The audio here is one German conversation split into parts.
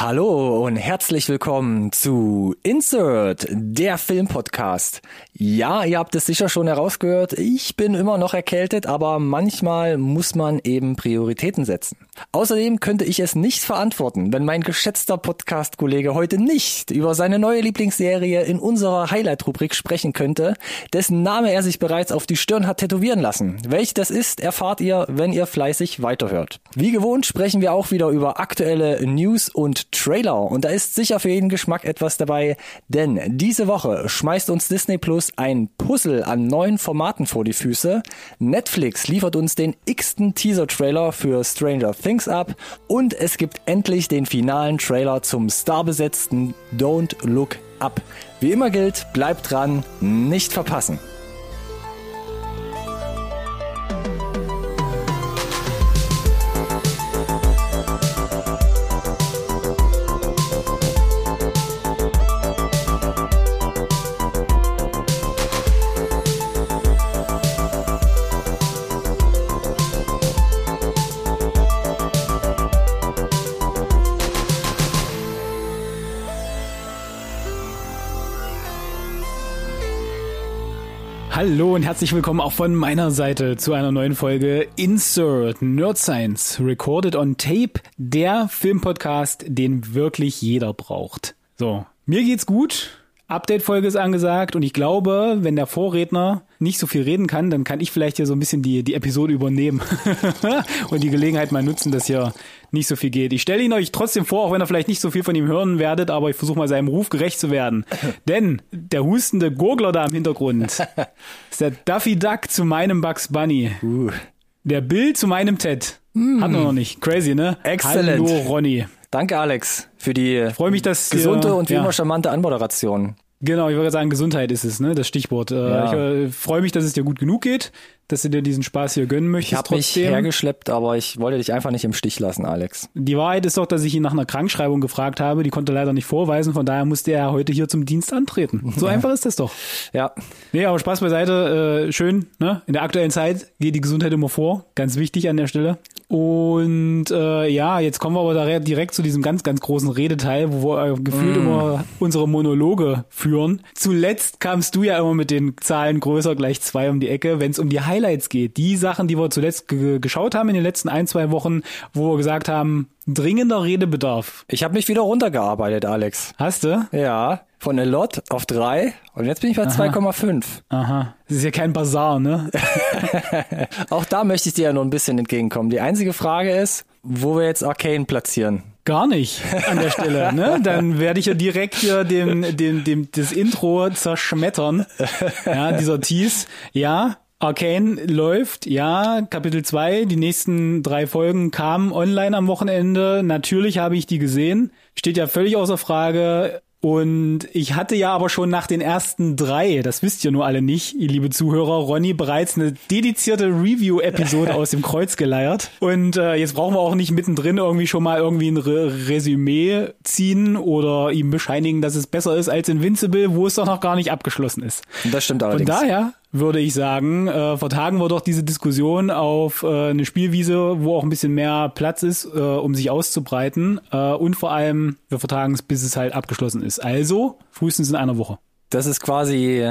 Hallo und herzlich willkommen zu Insert, der Filmpodcast. Ja, ihr habt es sicher schon herausgehört, ich bin immer noch erkältet, aber manchmal muss man eben Prioritäten setzen. Außerdem könnte ich es nicht verantworten, wenn mein geschätzter Podcast-Kollege heute nicht über seine neue Lieblingsserie in unserer Highlight-Rubrik sprechen könnte, dessen Name er sich bereits auf die Stirn hat tätowieren lassen. Welch das ist, erfahrt ihr, wenn ihr fleißig weiterhört. Wie gewohnt sprechen wir auch wieder über aktuelle News und Trailer und da ist sicher für jeden Geschmack etwas dabei, denn diese Woche schmeißt uns Disney Plus ein Puzzle an neuen Formaten vor die Füße. Netflix liefert uns den x-ten Teaser-Trailer für Stranger Things ab und es gibt endlich den finalen Trailer zum starbesetzten Don't Look Up. Wie immer gilt, bleibt dran, nicht verpassen. Hallo und herzlich willkommen auch von meiner Seite zu einer neuen Folge Insert Nerd Science Recorded on Tape, der Filmpodcast, den wirklich jeder braucht. So, mir geht's gut. Update-Folge ist angesagt und ich glaube, wenn der Vorredner nicht so viel reden kann, dann kann ich vielleicht hier so ein bisschen die, die Episode übernehmen und die Gelegenheit mal nutzen, dass hier nicht so viel geht. Ich stelle ihn euch trotzdem vor, auch wenn ihr vielleicht nicht so viel von ihm hören werdet, aber ich versuche mal seinem Ruf gerecht zu werden. Denn der hustende Gurgler da im Hintergrund ist der Duffy Duck zu meinem Bugs Bunny. Uh. Der Bill zu meinem Ted. Mm. Hat man noch nicht. Crazy, ne? Excellent. Hallo Ronny. Danke, Alex, für die gesunde äh, und wie ja. immer charmante Anmoderation. Genau, ich würde sagen, Gesundheit ist es, ne? Das Stichwort. Äh, Ja. Ich äh, freue mich, dass es dir gut genug geht, dass du dir diesen Spaß hier gönnen möchtest. Ich habe mich hergeschleppt, aber ich wollte dich einfach nicht im Stich lassen, Alex. Die Wahrheit ist doch, dass ich ihn nach einer Krankschreibung gefragt habe. Die konnte er leider nicht vorweisen. Von daher musste er heute hier zum Dienst antreten. So einfach ist das doch. Ja, Nee, aber Spaß beiseite. Äh, schön, ne? In der aktuellen Zeit geht die Gesundheit immer vor. Ganz wichtig an der Stelle. Und äh, ja, jetzt kommen wir aber da direkt zu diesem ganz, ganz großen Redeteil, wo wir äh, gefühlt immer unsere Monologe führen. Zuletzt kamst du ja immer mit den Zahlen größer gleich zwei um die Ecke, wenn es um die Highlights geht. Die Sachen, die wir zuletzt ge geschaut haben in den letzten ein, zwei Wochen, wo wir gesagt haben, dringender Redebedarf. ich habe mich wieder runtergearbeitet, Alex. Hast du? Ja, von a lot auf drei und jetzt bin ich bei 2,5. Aha. Das ist ja kein Bazar, ne? Auch da möchte ich dir ja nur ein bisschen entgegenkommen. Die einzige Frage ist, wo wir jetzt Arcane platzieren. Gar nicht an der Stelle, ne? Dann werde ich ja direkt hier dem, dem, dem, das Intro zerschmettern. Ja, dieser Tease. Ja, Arcane läuft, ja, Kapitel 2, die nächsten drei Folgen kamen online am Wochenende. Natürlich habe ich die gesehen. Steht ja völlig außer Frage. Und ich hatte ja aber schon nach den ersten drei, das wisst ihr nur alle nicht, ihr liebe Zuhörer, Ronny bereits eine dedizierte Review-Episode aus dem Kreuz geleiert. Und äh, jetzt brauchen wir auch nicht mittendrin irgendwie schon mal irgendwie ein Re Resümee ziehen oder ihm bescheinigen, dass es besser ist als Invincible, wo es doch noch gar nicht abgeschlossen ist. Das stimmt Von allerdings. daher würde ich sagen, äh, vertagen wir doch diese Diskussion auf äh, eine Spielwiese, wo auch ein bisschen mehr Platz ist, äh, um sich auszubreiten. Äh, und vor allem, wir vertagen es, bis es halt abgeschlossen ist. Also frühestens in einer Woche. Das ist quasi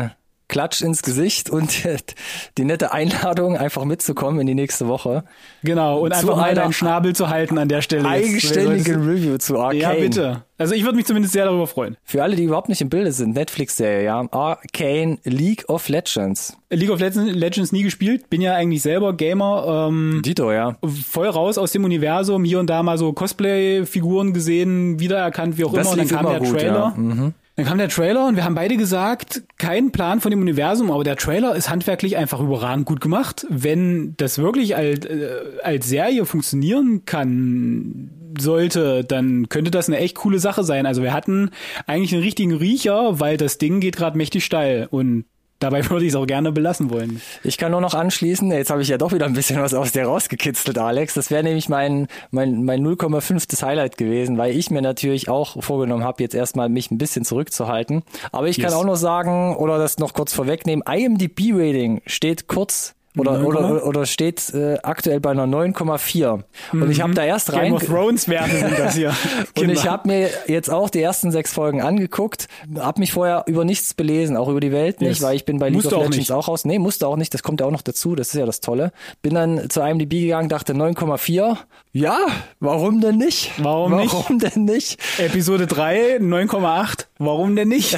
Klatsch ins Gesicht und die nette Einladung, einfach mitzukommen in die nächste Woche. Genau, und Zu einfach mal deinen Schnabel zu halten an der Stelle. Eigenständige Review zu Arcane. Ja, bitte. Also ich würde mich zumindest sehr darüber freuen. Für alle, die überhaupt nicht im Bilde sind, Netflix-Serie, ja. Arcane League of Legends. League of Legends, nie gespielt, bin ja eigentlich selber Gamer. Ähm, Dito, ja. voll raus aus dem Universum, hier und da mal so Cosplay-Figuren gesehen, wiedererkannt, wie auch Das immer. Und dann kam immer der gut, Trailer. ja. Mhm. Dann kam der Trailer und wir haben beide gesagt, kein Plan von dem Universum, aber der Trailer ist handwerklich einfach überragend gut gemacht. Wenn das wirklich als, äh, als Serie funktionieren kann, sollte, dann könnte das eine echt coole Sache sein. Also wir hatten eigentlich einen richtigen Riecher, weil das Ding geht gerade mächtig steil und dabei würde ich es auch gerne belassen wollen. Ich kann nur noch anschließen, jetzt habe ich ja doch wieder ein bisschen was aus dir rausgekitzelt, Alex. Das wäre nämlich mein, mein, mein 0,5. Highlight gewesen, weil ich mir natürlich auch vorgenommen habe, jetzt erstmal mich ein bisschen zurückzuhalten. Aber ich kann Yes. auch noch sagen, oder das noch kurz vorwegnehmen, IMDb-Rating steht kurz Oder, oder, oder steht äh, aktuell bei einer 9,4. Und ich habe da erst rein. Game of Thrones Werte sind das hier. Und ich habe mir jetzt auch die ersten sechs Folgen angeguckt, habe mich vorher über nichts belesen, auch über die Welt nicht, Yes. weil ich bin bei League Musst of Legends nicht. auch raus. Nee, musste auch nicht, das kommt ja auch noch dazu, das ist ja das Tolle. Bin dann zu IMDb gegangen, dachte 9,4. Ja, warum denn nicht? Warum nicht? Warum denn nicht? Episode 3, 9,8. Warum denn nicht?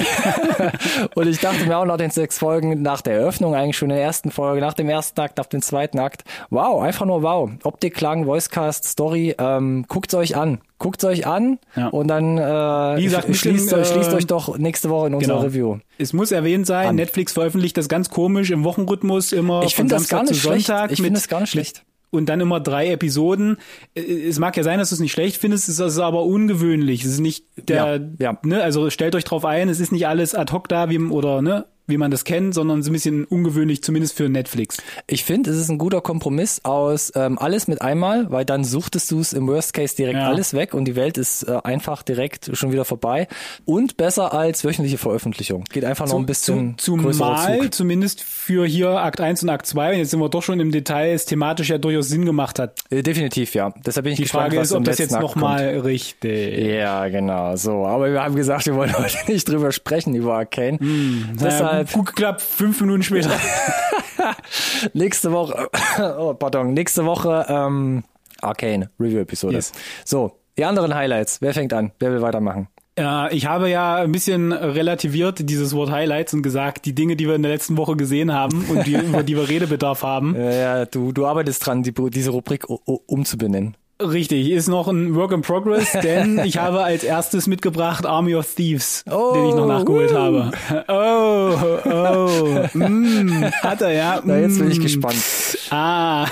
Und ich dachte mir auch nach den sechs Folgen, nach der Eröffnung eigentlich schon in der ersten Folge, nach dem ersten Akt, nach dem zweiten Akt, wow, einfach nur wow. Optik, Klang, Voicecast, Story, ähm, guckt's euch an. Guckt's euch an Ja. und dann äh, Wie gesagt, schließt, euch, schließt äh, euch doch nächste Woche in unserer Genau. Review. Es muss erwähnt sein, An. Netflix veröffentlicht das ganz komisch im Wochenrhythmus immer Ich von finde das Samstag gar nicht zu schlecht. Sonntag. Ich mit- finde das gar nicht schlecht. Und dann immer drei Episoden. Äh, Es mag ja sein, dass du es nicht schlecht findest, es ist aber ungewöhnlich. Es ist nicht der, Ja, ja. ne, also stellt euch drauf ein, es ist nicht alles ad hoc da, wie, oder, ne, wie man das kennt, sondern ist ein bisschen ungewöhnlich, zumindest für Netflix. Ich finde, es ist ein guter Kompromiss aus ähm, alles mit einmal, weil dann suchtest du es im Worst Case direkt Ja. alles weg und die Welt ist äh, einfach direkt schon wieder vorbei. Und besser als wöchentliche Veröffentlichung. Geht einfach noch ein bisschen zu, zumal Zug. zumindest für hier Akt 1 und Akt 2, und jetzt sind wir doch schon im Detail, es thematisch ja durchaus Sinn gemacht hat. Äh, definitiv, ja. Deshalb bin ich Die gespannt, Frage ist, ob das jetzt nochmal richtig. Ja, genau, so. Aber wir haben gesagt, wir wollen heute nicht drüber sprechen, über Arcane. Deshalb Naja, gut geklappt, fünf Minuten später. nächste Woche, oh, pardon, nächste Woche ähm, Arcane Review-Episode. Yes. So, die anderen Highlights. Wer fängt an? Wer will weitermachen? Ja, ich habe ja ein bisschen relativiert dieses Wort Highlights und gesagt, die Dinge, die wir in der letzten Woche gesehen haben und die, über die wir Redebedarf haben. Ja, ja, du, du arbeitest dran, die, diese Rubrik umzubenennen. Richtig, ist noch ein Work in Progress, denn ich habe als erstes mitgebracht Army of Thieves, Oh, den ich noch nachgeholt uh. habe. Oh, oh, mm, hat er, ja. Na, jetzt bin ich mm. gespannt. Ah.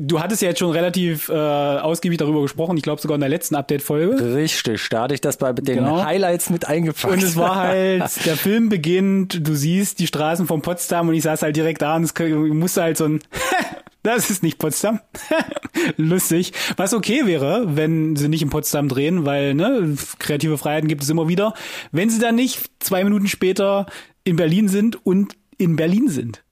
Du hattest ja jetzt schon relativ äh, ausgiebig darüber gesprochen, ich glaube sogar in der letzten Update-Folge. Richtig, da hatte ich das bei den Genau. Highlights mit eingepackt. Und es war halt, der Film beginnt, du siehst die Straßen von Potsdam und ich saß halt direkt da und es musste halt so ein, das ist nicht Potsdam. Lustig. Was okay wäre, wenn sie nicht in Potsdam drehen, weil, ne, kreative Freiheiten gibt es immer wieder. Wenn sie dann nicht zwei Minuten später in Berlin sind und in Berlin sind.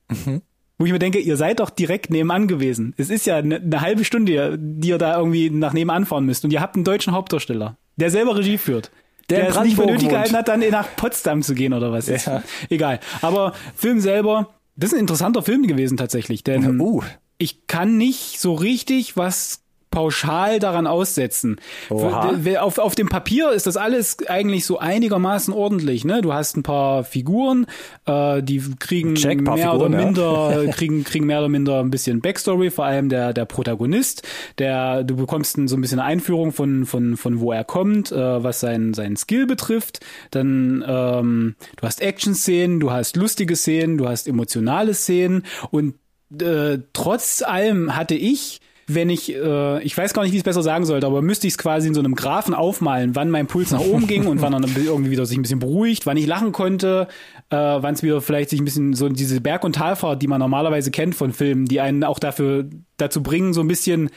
Wo ich mir denke, ihr seid doch direkt nebenan gewesen. Es ist ja eine, eine halbe Stunde, die ihr da irgendwie nach nebenan fahren müsst. Und ihr habt einen deutschen Hauptdarsteller, der selber Regie führt. Der Der, es nicht für nötig gehalten hat, dann nach Potsdam zu gehen oder was. Ja. Egal. Aber Film selber, das ist ein interessanter Film gewesen tatsächlich. Denn Uh. Ich kann nicht so richtig was pauschal daran aussetzen. Oha. Auf, auf dem Papier ist das alles eigentlich so einigermaßen ordentlich. Ne? Du hast ein paar Figuren, äh, die kriegen Check, mehr Figuren, oder ja. minder, kriegen, kriegen mehr oder minder ein bisschen Backstory, vor allem der, der Protagonist. Der, du bekommst ein, so ein bisschen eine Einführung von, von, von wo er kommt, äh, was sein, sein Skill betrifft. Dann, ähm, du hast Action-Szenen, du hast lustige Szenen, du hast emotionale Szenen und äh, trotz allem hatte ich wenn ich, äh, ich weiß gar nicht, wie ich es besser sagen sollte, aber müsste ich es quasi in so einem Graphen aufmalen, wann mein Puls nach oben ging und wann er irgendwie wieder sich ein bisschen beruhigt, wann ich lachen konnte, äh, wann es wieder vielleicht sich ein bisschen so diese Berg- und Talfahrt, die man normalerweise kennt von Filmen, die einen auch dafür dazu bringen, so ein bisschen,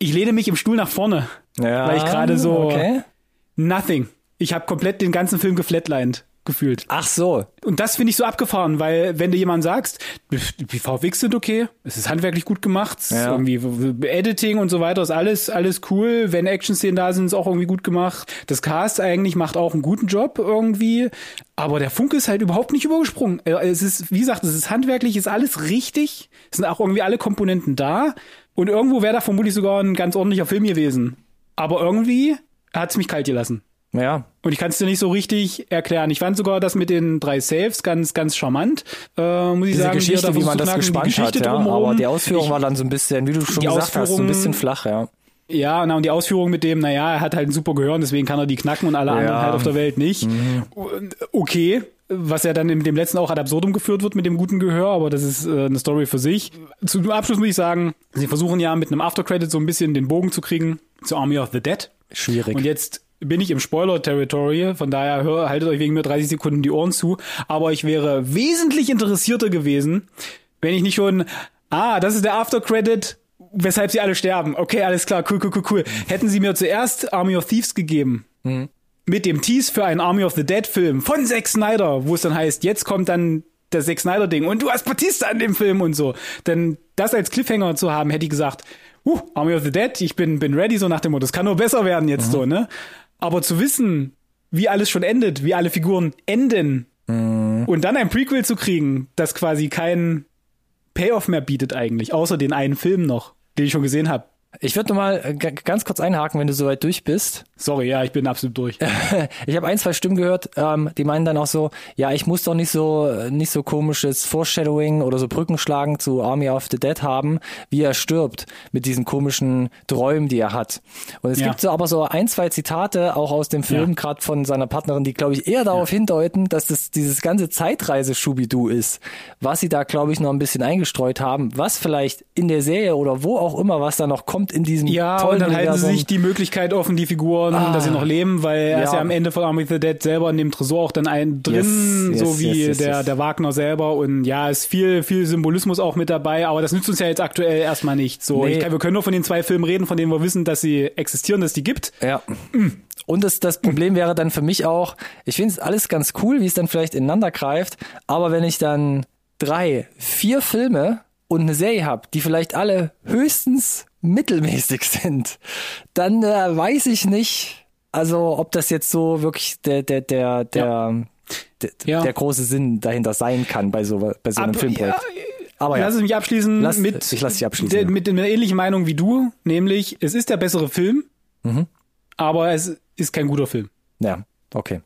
ich lehne mich im Stuhl nach vorne, Ja, weil ich gerade so Okay. nothing. Ich habe komplett den ganzen Film geflatlined gefühlt. Ach so. Und das finde ich so abgefahren, weil wenn du jemand sagst, die VFX sind okay, es ist handwerklich gut gemacht, Ja. irgendwie Editing und so weiter ist alles alles cool, wenn Action-Szenen da sind, ist auch irgendwie gut gemacht. Das Cast eigentlich macht auch einen guten Job irgendwie, aber der Funke ist halt überhaupt nicht übergesprungen. Äh, Es ist, wie gesagt, es ist handwerklich, ist alles richtig, es sind auch irgendwie alle Komponenten da und irgendwo wäre da vermutlich sogar ein ganz ordentlicher Film gewesen. Aber irgendwie hat es mich kalt gelassen. Ja. Und ich kann es dir nicht so richtig erklären. Ich fand sogar das mit den drei Saves ganz, ganz charmant. Äh, muss ich Diese sagen, Geschichte, wie man das gespannt hat, ja. drumherum. Aber die Ausführung ich, war dann so ein bisschen, wie du schon gesagt hast, so ein Ausführung- bisschen flach, ja. Ja, na, und die Ausführung mit dem, naja, er hat halt ein super Gehör und deswegen kann er die knacken und alle Ja. anderen halt auf der Welt nicht. Und, Okay, was ja dann in dem letzten auch ad absurdum geführt wird mit dem guten Gehör, aber das ist äh, eine Story für sich. Zum Abschluss muss ich sagen, sie versuchen ja mit einem Aftercredit so ein bisschen den Bogen zu kriegen zu Army of the Dead. Schwierig. Und jetzt bin ich im Spoiler-Territory, von daher hör, haltet euch wegen mir 30 Sekunden die Ohren zu. Aber ich wäre wesentlich interessierter gewesen, wenn ich nicht schon, ah, das ist der After-Credit, weshalb sie alle sterben. Okay, alles klar, cool, cool, cool, cool. Hätten sie mir zuerst Army of Thieves gegeben, mit dem Tease für einen Army of the Dead Film von Zack Snyder, wo es dann heißt, jetzt kommt dann das Zack Snyder Ding und du hast Batista in dem Film und so. Denn das als Cliffhanger zu haben, hätte ich gesagt, uh, Army of the Dead, ich bin, bin ready, so nach dem Motto, das kann nur besser werden jetzt mhm. so, ne? Aber zu wissen, wie alles schon endet, wie alle Figuren enden mhm. und dann ein Prequel zu kriegen, das quasi keinen Payoff mehr bietet eigentlich, außer den einen Film noch, den ich schon gesehen habe, ich würde mal äh, ganz kurz einhaken, wenn du soweit durch bist. Sorry, ja, ich bin absolut durch. ich habe ein, zwei Stimmen gehört, ähm, die meinen dann auch so, ja, ich muss doch nicht so nicht so komisches Foreshadowing oder so Brückenschlagen zu Army of the Dead haben, wie er stirbt mit diesen komischen Träumen, die er hat. Und es ja. gibt so aber so ein, zwei Zitate auch aus dem Film, ja. gerade von seiner Partnerin, die glaube ich eher darauf ja. hindeuten, dass das dieses ganze Zeitreise Schubidu ist, was sie da glaube ich noch ein bisschen eingestreut haben, was vielleicht in der Serie oder wo auch immer was da noch kommt kommt in diesem ja, tollen und dann halten sie sich die Möglichkeit offen, die Figuren, ah, dass sie noch leben, weil er ja. ist ja am Ende von Army of the Dead selber in dem Tresor auch dann ein drin, yes, so wie yes, yes, der, der Wagner selber und ja, ist viel, viel Symbolismus auch mit dabei, aber das nützt uns ja jetzt aktuell erstmal nicht. So, nee. kann, wir können nur von den zwei Filmen reden, von denen wir wissen, dass sie existieren, dass die gibt. Ja. Mhm. Und das, das Problem wäre dann für mich auch, ich finde es alles ganz cool, wie es dann vielleicht ineinander greift, aber wenn ich dann drei, vier Filme und eine Serie habe, die vielleicht alle höchstens mittelmäßig sind, dann äh, weiß ich nicht, also ob das jetzt so wirklich der der der der ja. Der, ja. der große Sinn dahinter sein kann bei so bei so einem Aber, Filmprojekt. Ja, aber ja. Lass es mich abschließen lass, mit ich lass dich abschließen. Der, mit einer ähnlichen Meinung wie du, nämlich es ist der bessere Film, mhm. aber es ist kein guter Film. Ja, okay.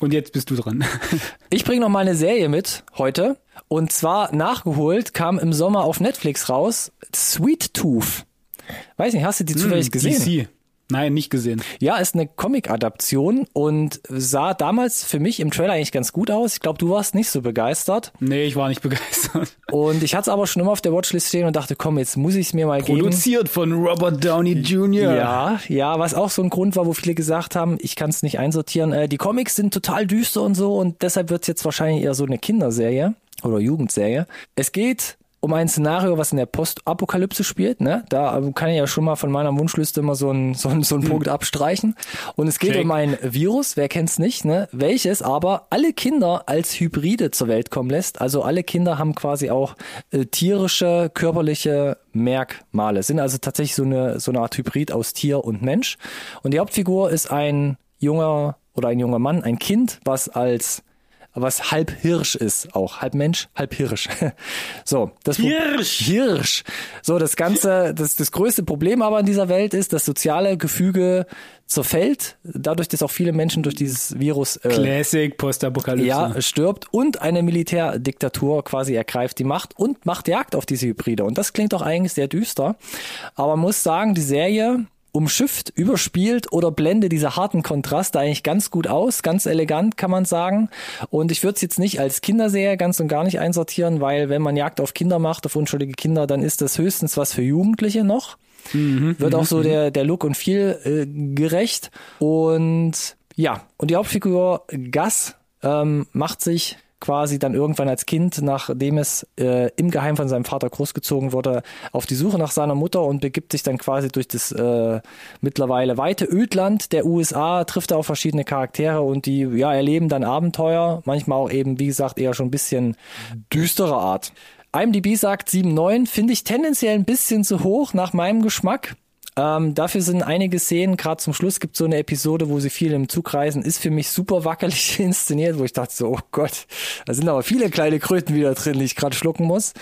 Und jetzt bist du dran. ich bringe noch mal eine Serie mit heute. Und zwar nachgeholt kam im Sommer auf Netflix raus Sweet Tooth. Weiß nicht, hast du die zufällig hm, gesehen? DC. Nein, nicht gesehen. Ja, ist eine Comic-Adaption und sah damals für mich im Trailer eigentlich ganz gut aus. Ich glaube, du warst nicht so begeistert. Nee, ich war nicht begeistert. Und ich hatte es aber schon immer auf der Watchlist stehen und dachte, komm, jetzt muss ich es mir mal Produziert geben. Produziert von Robert Downey Jr. Ja, ja, was auch so ein Grund war, wo viele gesagt haben, ich kann es nicht einsortieren. Äh, die Comics sind total düster und so und deshalb wird es jetzt wahrscheinlich eher so eine Kinderserie oder Jugendserie. Es geht um ein Szenario, was in der Postapokalypse spielt. Ne? Da kann ich ja schon mal von meiner Wunschliste immer so einen so einen, so einen hm. Punkt abstreichen. Und es geht Check. um ein Virus, wer kennt's nicht, ne? welches aber alle Kinder als Hybride zur Welt kommen lässt. Also alle Kinder haben quasi auch äh, tierische, körperliche Merkmale, sind also tatsächlich so eine, so eine Art Hybrid aus Tier und Mensch. Und die Hauptfigur ist ein junger oder ein junger Mann, ein Kind, was als was halb Hirsch ist, auch halb Mensch, halb Hirsch. so, das Hirsch. Hirsch. So, das ganze, das das größte Problem aber in dieser Welt ist, das soziale Gefüge zerfällt, dadurch, dass auch viele Menschen durch dieses Virus äh, Classic Postapokalypse ja stirbt und eine Militärdiktatur quasi ergreift die Macht und macht Jagd auf diese Hybride und das klingt doch eigentlich sehr düster, aber man muss sagen, die Serie umschifft, überspielt oder blende diese harten Kontraste eigentlich ganz gut aus, ganz elegant kann man sagen. Und ich würde es jetzt nicht als Kinderserie ganz und gar nicht einsortieren, weil wenn man Jagd auf Kinder macht, auf unschuldige Kinder, dann ist das höchstens was für Jugendliche noch. Mhm, Wird auch so mhm. der, der Look und Feel äh, gerecht. Und ja, und die Hauptfigur Gas ähm, macht sich quasi dann irgendwann als Kind, nachdem es äh, im Geheim von seinem Vater großgezogen wurde, auf die Suche nach seiner Mutter und begibt sich dann quasi durch das äh, mittlerweile weite Ödland der USA, trifft er auf verschiedene Charaktere und die ja erleben dann Abenteuer, manchmal auch eben, wie gesagt, eher schon ein bisschen düstere Art. IMDb sagt 7,9, finde ich tendenziell ein bisschen zu hoch nach meinem Geschmack. Ähm, dafür sind einige Szenen, gerade zum Schluss gibt so eine Episode, wo sie viel im Zug reisen, ist für mich super wackelig inszeniert, wo ich dachte so, oh Gott, da sind aber viele kleine Kröten wieder drin, die ich gerade schlucken muss.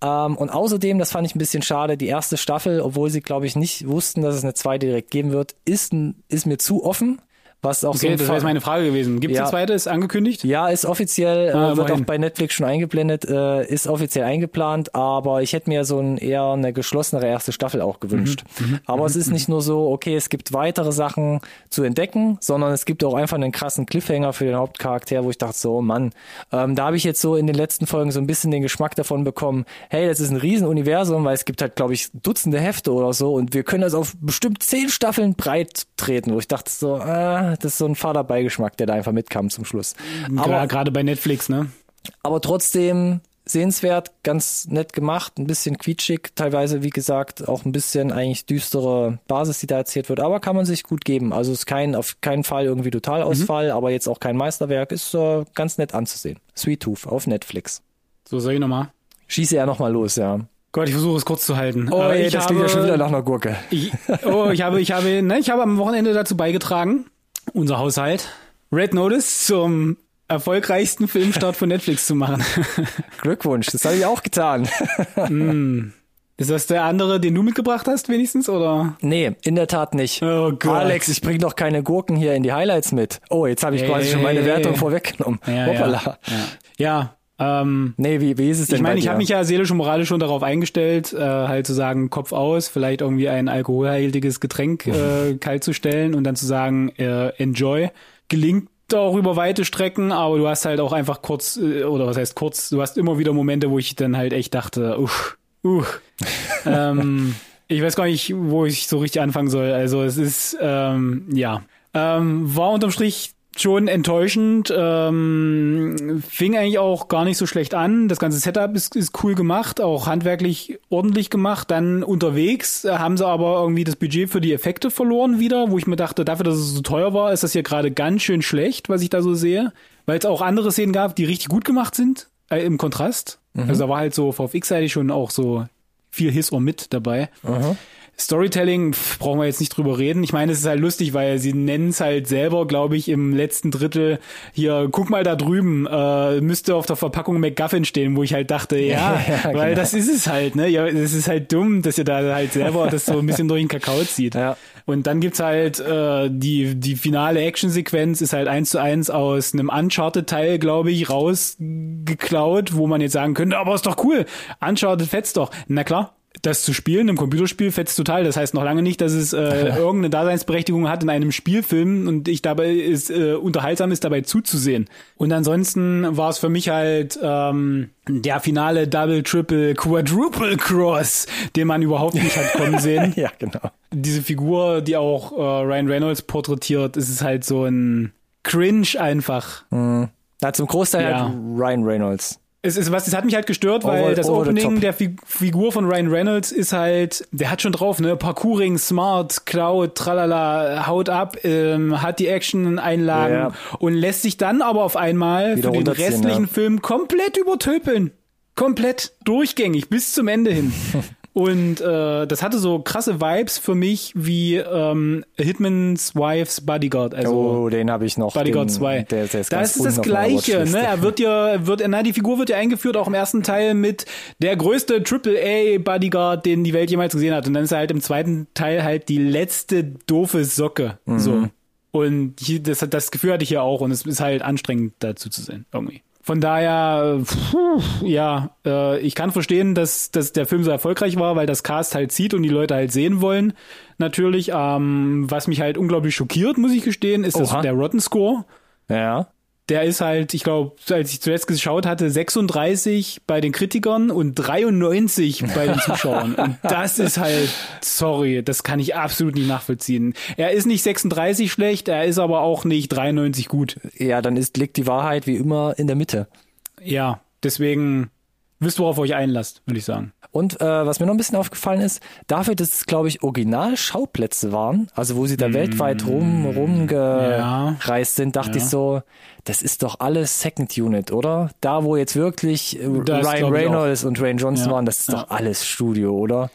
Ähm, und außerdem, das fand ich ein bisschen schade, die erste Staffel, obwohl sie, glaube ich, nicht wussten, dass es eine zweite direkt geben wird, ist, ist mir zu offen. Was auch okay, so das wäre jetzt meine Frage gewesen. Gibt es ja. eine zweite? Ist angekündigt? Ja, ist offiziell, ah, äh, wird auch bei Netflix schon eingeblendet, äh, ist offiziell eingeplant, aber ich hätte mir so ein eher eine geschlossenere erste Staffel auch gewünscht. Mhm. Mhm. Aber mhm. es ist nicht nur so, okay, es gibt weitere Sachen zu entdecken, sondern es gibt auch einfach einen krassen Cliffhanger für den Hauptcharakter, wo ich dachte so, Mann, ähm, da habe ich jetzt so in den letzten Folgen so ein bisschen den Geschmack davon bekommen, hey, das ist ein Riesenuniversum, weil es gibt halt, glaube ich, Dutzende Hefte oder so und wir können das auf bestimmt zehn Staffeln breit treten, wo ich dachte so, äh, das ist so ein Vaterbeigeschmack, der da einfach mitkam zum Schluss. Aber gerade bei Netflix, ne? Aber trotzdem sehenswert, ganz nett gemacht, ein bisschen quietschig, teilweise, wie gesagt, auch ein bisschen eigentlich düstere Basis, die da erzählt wird, aber kann man sich gut geben. Also ist kein, auf keinen Fall irgendwie Totalausfall, mhm. aber jetzt auch kein Meisterwerk, ist äh, ganz nett anzusehen. Sweet Tooth auf Netflix. So, soll ich nochmal? Schieße er nochmal los, ja. Gott, ich versuche es kurz zu halten. Oh, ey, das klingt ja schon wieder nach einer Gurke. Ich, oh, ich habe, ich habe, ne, ich habe am Wochenende dazu beigetragen, unser Haushalt, Red Notice zum erfolgreichsten Filmstart von Netflix zu machen. Glückwunsch, das habe ich auch getan. mm. Ist das der andere, den du mitgebracht hast, wenigstens, oder? Nee, in der Tat nicht. Oh Gott. Alex, ich bring doch keine Gurken hier in die Highlights mit. Oh, jetzt habe ich hey, quasi schon meine Wertung vorweggenommen. Ja, Hoppala. Ja, ja. Ähm, nee, wie, wie ist es denn Ich meine, ich habe mich ja seelisch und moralisch schon darauf eingestellt, äh, halt zu sagen, Kopf aus, vielleicht irgendwie ein alkoholhaltiges Getränk äh, kalt zu stellen und dann zu sagen, äh, enjoy. Gelingt auch über weite Strecken, aber du hast halt auch einfach kurz, äh, oder was heißt kurz, du hast immer wieder Momente, wo ich dann halt echt dachte, uff, uff. ähm, ich weiß gar nicht, wo ich so richtig anfangen soll. Also es ist, ähm, ja. Ähm, war unterm Strich schon enttäuschend. Ähm, fing eigentlich auch gar nicht so schlecht an. Das ganze Setup ist, ist cool gemacht, auch handwerklich ordentlich gemacht. Dann unterwegs äh, haben sie aber irgendwie das Budget für die Effekte verloren wieder, wo ich mir dachte, dafür, dass es so teuer war, ist das hier gerade ganz schön schlecht, was ich da so sehe. Weil es auch andere Szenen gab, die richtig gut gemacht sind, äh, im Kontrast. Mhm. Also da war halt so VFX-seitig schon auch so viel Hiss or Mit dabei. Mhm. Storytelling brauchen wir jetzt nicht drüber reden. Ich meine, es ist halt lustig, weil sie nennen es halt selber, glaube ich, im letzten Drittel hier, guck mal da drüben, äh, müsste auf der Verpackung McGuffin stehen, wo ich halt dachte, ja, ja weil genau. das ist es halt, ne? Ja, es ist halt dumm, dass ihr da halt selber das so ein bisschen durch den Kakao zieht. Ja. Und dann gibt's halt äh, die, die finale Actionsequenz ist halt eins zu eins aus einem Uncharted-Teil, glaube ich, rausgeklaut, wo man jetzt sagen könnte, aber ist doch cool, Uncharted fetzt doch. Na klar, das zu spielen im Computerspiel fetzt total. Das heißt noch lange nicht, dass es äh, irgendeine Daseinsberechtigung hat in einem Spielfilm und ich dabei ist äh, unterhaltsam ist dabei zuzusehen. Und ansonsten war es für mich halt ähm, der finale Double, Triple, Quadruple Cross, den man überhaupt nicht hat kommen sehen. ja, genau. Diese Figur, die auch äh, Ryan Reynolds porträtiert, ist es halt so ein Cringe einfach. Mhm. Ja, zum Großteil ja. halt Ryan Reynolds es ist was, es hat mich halt gestört, weil over, das over Opening der Figur von Ryan Reynolds ist halt, der hat schon drauf, ne, Parkouring, Smart, Cloud, tralala, haut ab, ähm, hat die Action-Einlagen ja. und lässt sich dann aber auf einmal Wieder für den restlichen ja. Film komplett übertöpeln. Komplett durchgängig bis zum Ende hin. Und äh, das hatte so krasse Vibes für mich wie ähm, Hitman's Wife's Bodyguard. Also oh, den habe ich noch. Bodyguard den, 2. Der, der ist da ist das Gleiche. Ne? Er wird ja, wird, na, die Figur wird ja eingeführt, auch im ersten Teil mit der größte AAA Bodyguard, den die Welt jemals gesehen hat. Und dann ist er halt im zweiten Teil halt die letzte doofe Socke. Mhm. So. Und hier, das, das Gefühl hatte ich ja auch und es ist halt anstrengend dazu zu sehen, irgendwie. Von daher, puh, ja, äh, ich kann verstehen, dass, dass der Film so erfolgreich war, weil das Cast halt zieht und die Leute halt sehen wollen. Natürlich, ähm, was mich halt unglaublich schockiert, muss ich gestehen, ist das, der Rotten Score. Ja der ist halt, ich glaube, als ich zuletzt geschaut hatte, 36 bei den Kritikern und 93 bei den Zuschauern. und das ist halt, sorry, das kann ich absolut nicht nachvollziehen. Er ist nicht 36 schlecht, er ist aber auch nicht 93 gut. Ja, dann ist, liegt die Wahrheit wie immer in der Mitte. Ja, deswegen wisst, worauf ihr euch einlasst, würde ich sagen. Und äh, was mir noch ein bisschen aufgefallen ist, dafür, dass es, glaube ich, Original-Schauplätze waren, also wo sie da mm, weltweit rum rumgereist ja. sind, dachte ja. ich so, das ist doch alles Second Unit, oder? Da, wo jetzt wirklich äh, das Ryan Reynolds und Ryan Johnson ja. waren, das ist doch alles Studio, oder?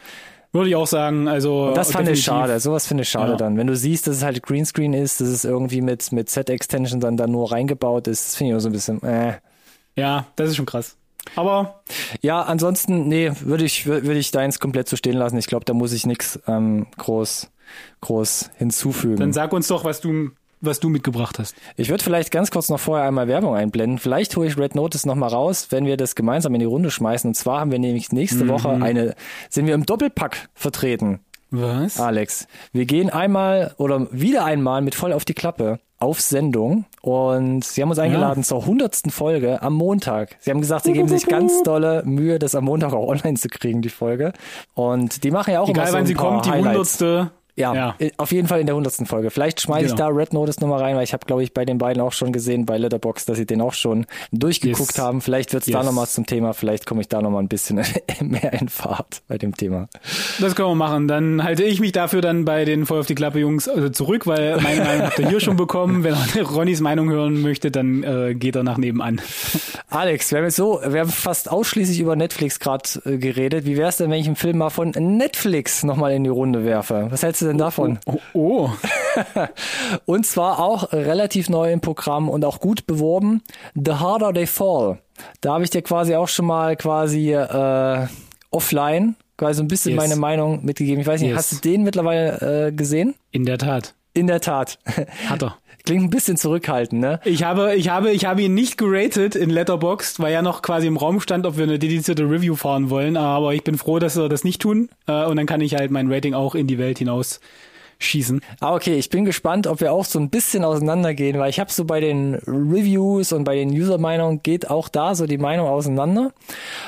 Würde ich auch sagen, also. Das fand ich schade, sowas finde ich schade dann. Wenn du siehst, dass es halt Greenscreen ist, dass es irgendwie mit, mit Set-Extension dann da nur reingebaut ist, das finde ich auch so ein bisschen, äh. Ja, das ist schon krass. Aber ja, ansonsten, nee, würde ich, würde ich deins komplett so stehen lassen. Ich glaube, da muss ich nichts ähm, groß, groß hinzufügen. Dann sag uns doch, was du, was du mitgebracht hast. Ich würde vielleicht ganz kurz noch vorher einmal Werbung einblenden. Vielleicht hole ich Red Notice noch mal raus, wenn wir das gemeinsam in die Runde schmeißen. Und zwar haben wir nämlich nächste mhm. Woche eine, sind wir im Doppelpack vertreten. Was? Alex. Wir gehen einmal oder wieder einmal mit voll auf die Klappe auf Sendung und sie haben uns eingeladen ja. zur hundertsten Folge am Montag. Sie haben gesagt, sie geben sich ganz dolle Mühe, das am Montag auch online zu kriegen, die Folge. Und die machen ja auch Egal, immer so wann sie kommt, die hundertste Ja, Ja. äh, auf jeden Fall in der hundertsten Folge. Vielleicht schmeiße ich da Genau. Red Notice nochmal rein, weil ich habe, glaube ich, bei den beiden auch schon gesehen, bei Letterbox, dass sie den auch schon durchgeguckt Yes. haben. Vielleicht wird's da Yes. nochmal zum Thema, vielleicht komme ich da nochmal ein bisschen mehr in Fahrt bei dem Thema. Das können wir machen. Dann halte ich mich dafür dann bei den Voll auf die Klappe Jungs äh, zurück, weil meine Meinung habt ihr hier schon bekommen. Wenn Ronnys Meinung hören möchte, dann äh, geht er nach nebenan. Alex, wir haben jetzt so, wir haben fast ausschließlich über Netflix gerade äh, geredet. Wie wär's denn, wenn ich einen Film mal von Netflix nochmal in die Runde werfe? Was hältst du denn davon? Oh, oh. Und zwar auch relativ neu im Programm und auch gut beworben. The Harder They Fall. Da habe ich dir quasi auch schon mal quasi äh, offline quasi so ein bisschen Yes. meine Meinung mitgegeben. Ich weiß nicht, Yes. hast du den mittlerweile äh, gesehen? in der Tat. In der Tat. Hat er. Klingt ein bisschen zurückhaltend, ne? Ich habe, ich habe, ich habe ihn nicht geratet in Letterboxd, weil ja noch quasi im Raum stand, ob wir eine dedizierte Review fahren wollen. Aber ich bin froh, dass wir das nicht tun. Äh, Und dann kann ich halt mein Rating auch in die Welt hinaus schießen. Ah, okay, ich bin gespannt, ob wir auch so ein bisschen auseinandergehen, weil ich habe so bei den Reviews und bei den User-Meinungen geht auch da so die Meinung auseinander.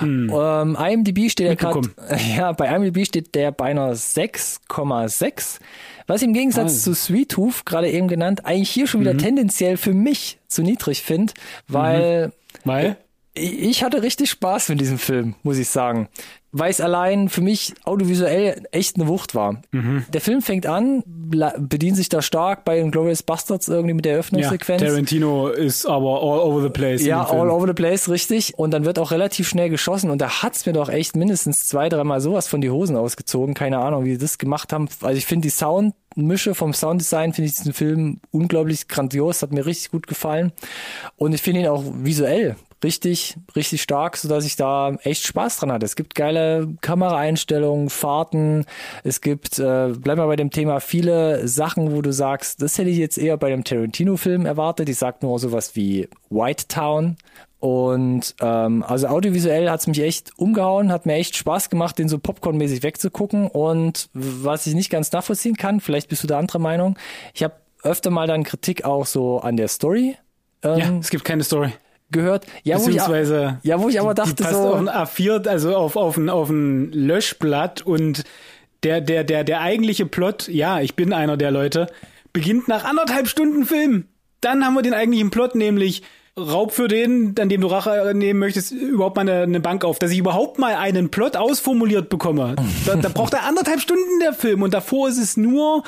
Ähm, IMDb steht ja gerade, ja, bei IMDb steht der bei einer 6,6, was ich im Gegensatz Also. zu Sweet Tooth, gerade eben genannt, eigentlich hier schon wieder tendenziell für mich zu niedrig finde, weil Weil? ich hatte richtig Spaß mit diesem Film, muss ich sagen. Weil es allein für mich audiovisuell echt eine Wucht war. Der Film fängt an, bedient sich da stark bei den Glorious Bastards irgendwie mit der Ja, Eröffnungssequenz. Tarantino ist aber all over the place. Ja, all over the place, richtig. Und dann wird auch relativ schnell geschossen und da hat's mir doch echt mindestens zwei, dreimal sowas von die Hosen ausgezogen. Keine Ahnung, wie die das gemacht haben. Also ich finde die Soundmische vom Sounddesign finde ich diesen Film unglaublich grandios, hat mir richtig gut gefallen. Und ich finde ihn auch visuell richtig, richtig stark, so dass ich da echt Spaß dran hatte. Es gibt geile Kameraeinstellungen, Fahrten. Es gibt, äh, bleib mal bei dem Thema, viele Sachen, wo du sagst, das hätte ich jetzt eher bei dem Tarantino-Film erwartet. Ich sag nur sowas wie White Town. Und ähm, also audiovisuell hat's mich echt umgehauen, hat mir echt Spaß gemacht, den so popcornmäßig wegzugucken. Und was ich nicht ganz nachvollziehen kann, vielleicht bist du da anderer Meinung, ich habe öfter mal dann Kritik auch so an der Story ähm, Ja, es gibt keine Story. Gehört. Ja, wo ich, Beziehungsweise. ja, wo ich aber die dachte passt so, auf ein A4, also auf, auf ein, auf ein Löschblatt und der, der, der, der eigentliche Plot, ja, ich bin einer der Leute, beginnt nach anderthalb Stunden Film. Dann haben wir den eigentlichen Plot, nämlich Raub für den, an dem du Rache nehmen möchtest, überhaupt mal eine, eine Bank auf, dass ich überhaupt mal einen Plot ausformuliert bekomme. Da, da braucht er anderthalb Stunden der Film und davor ist es nur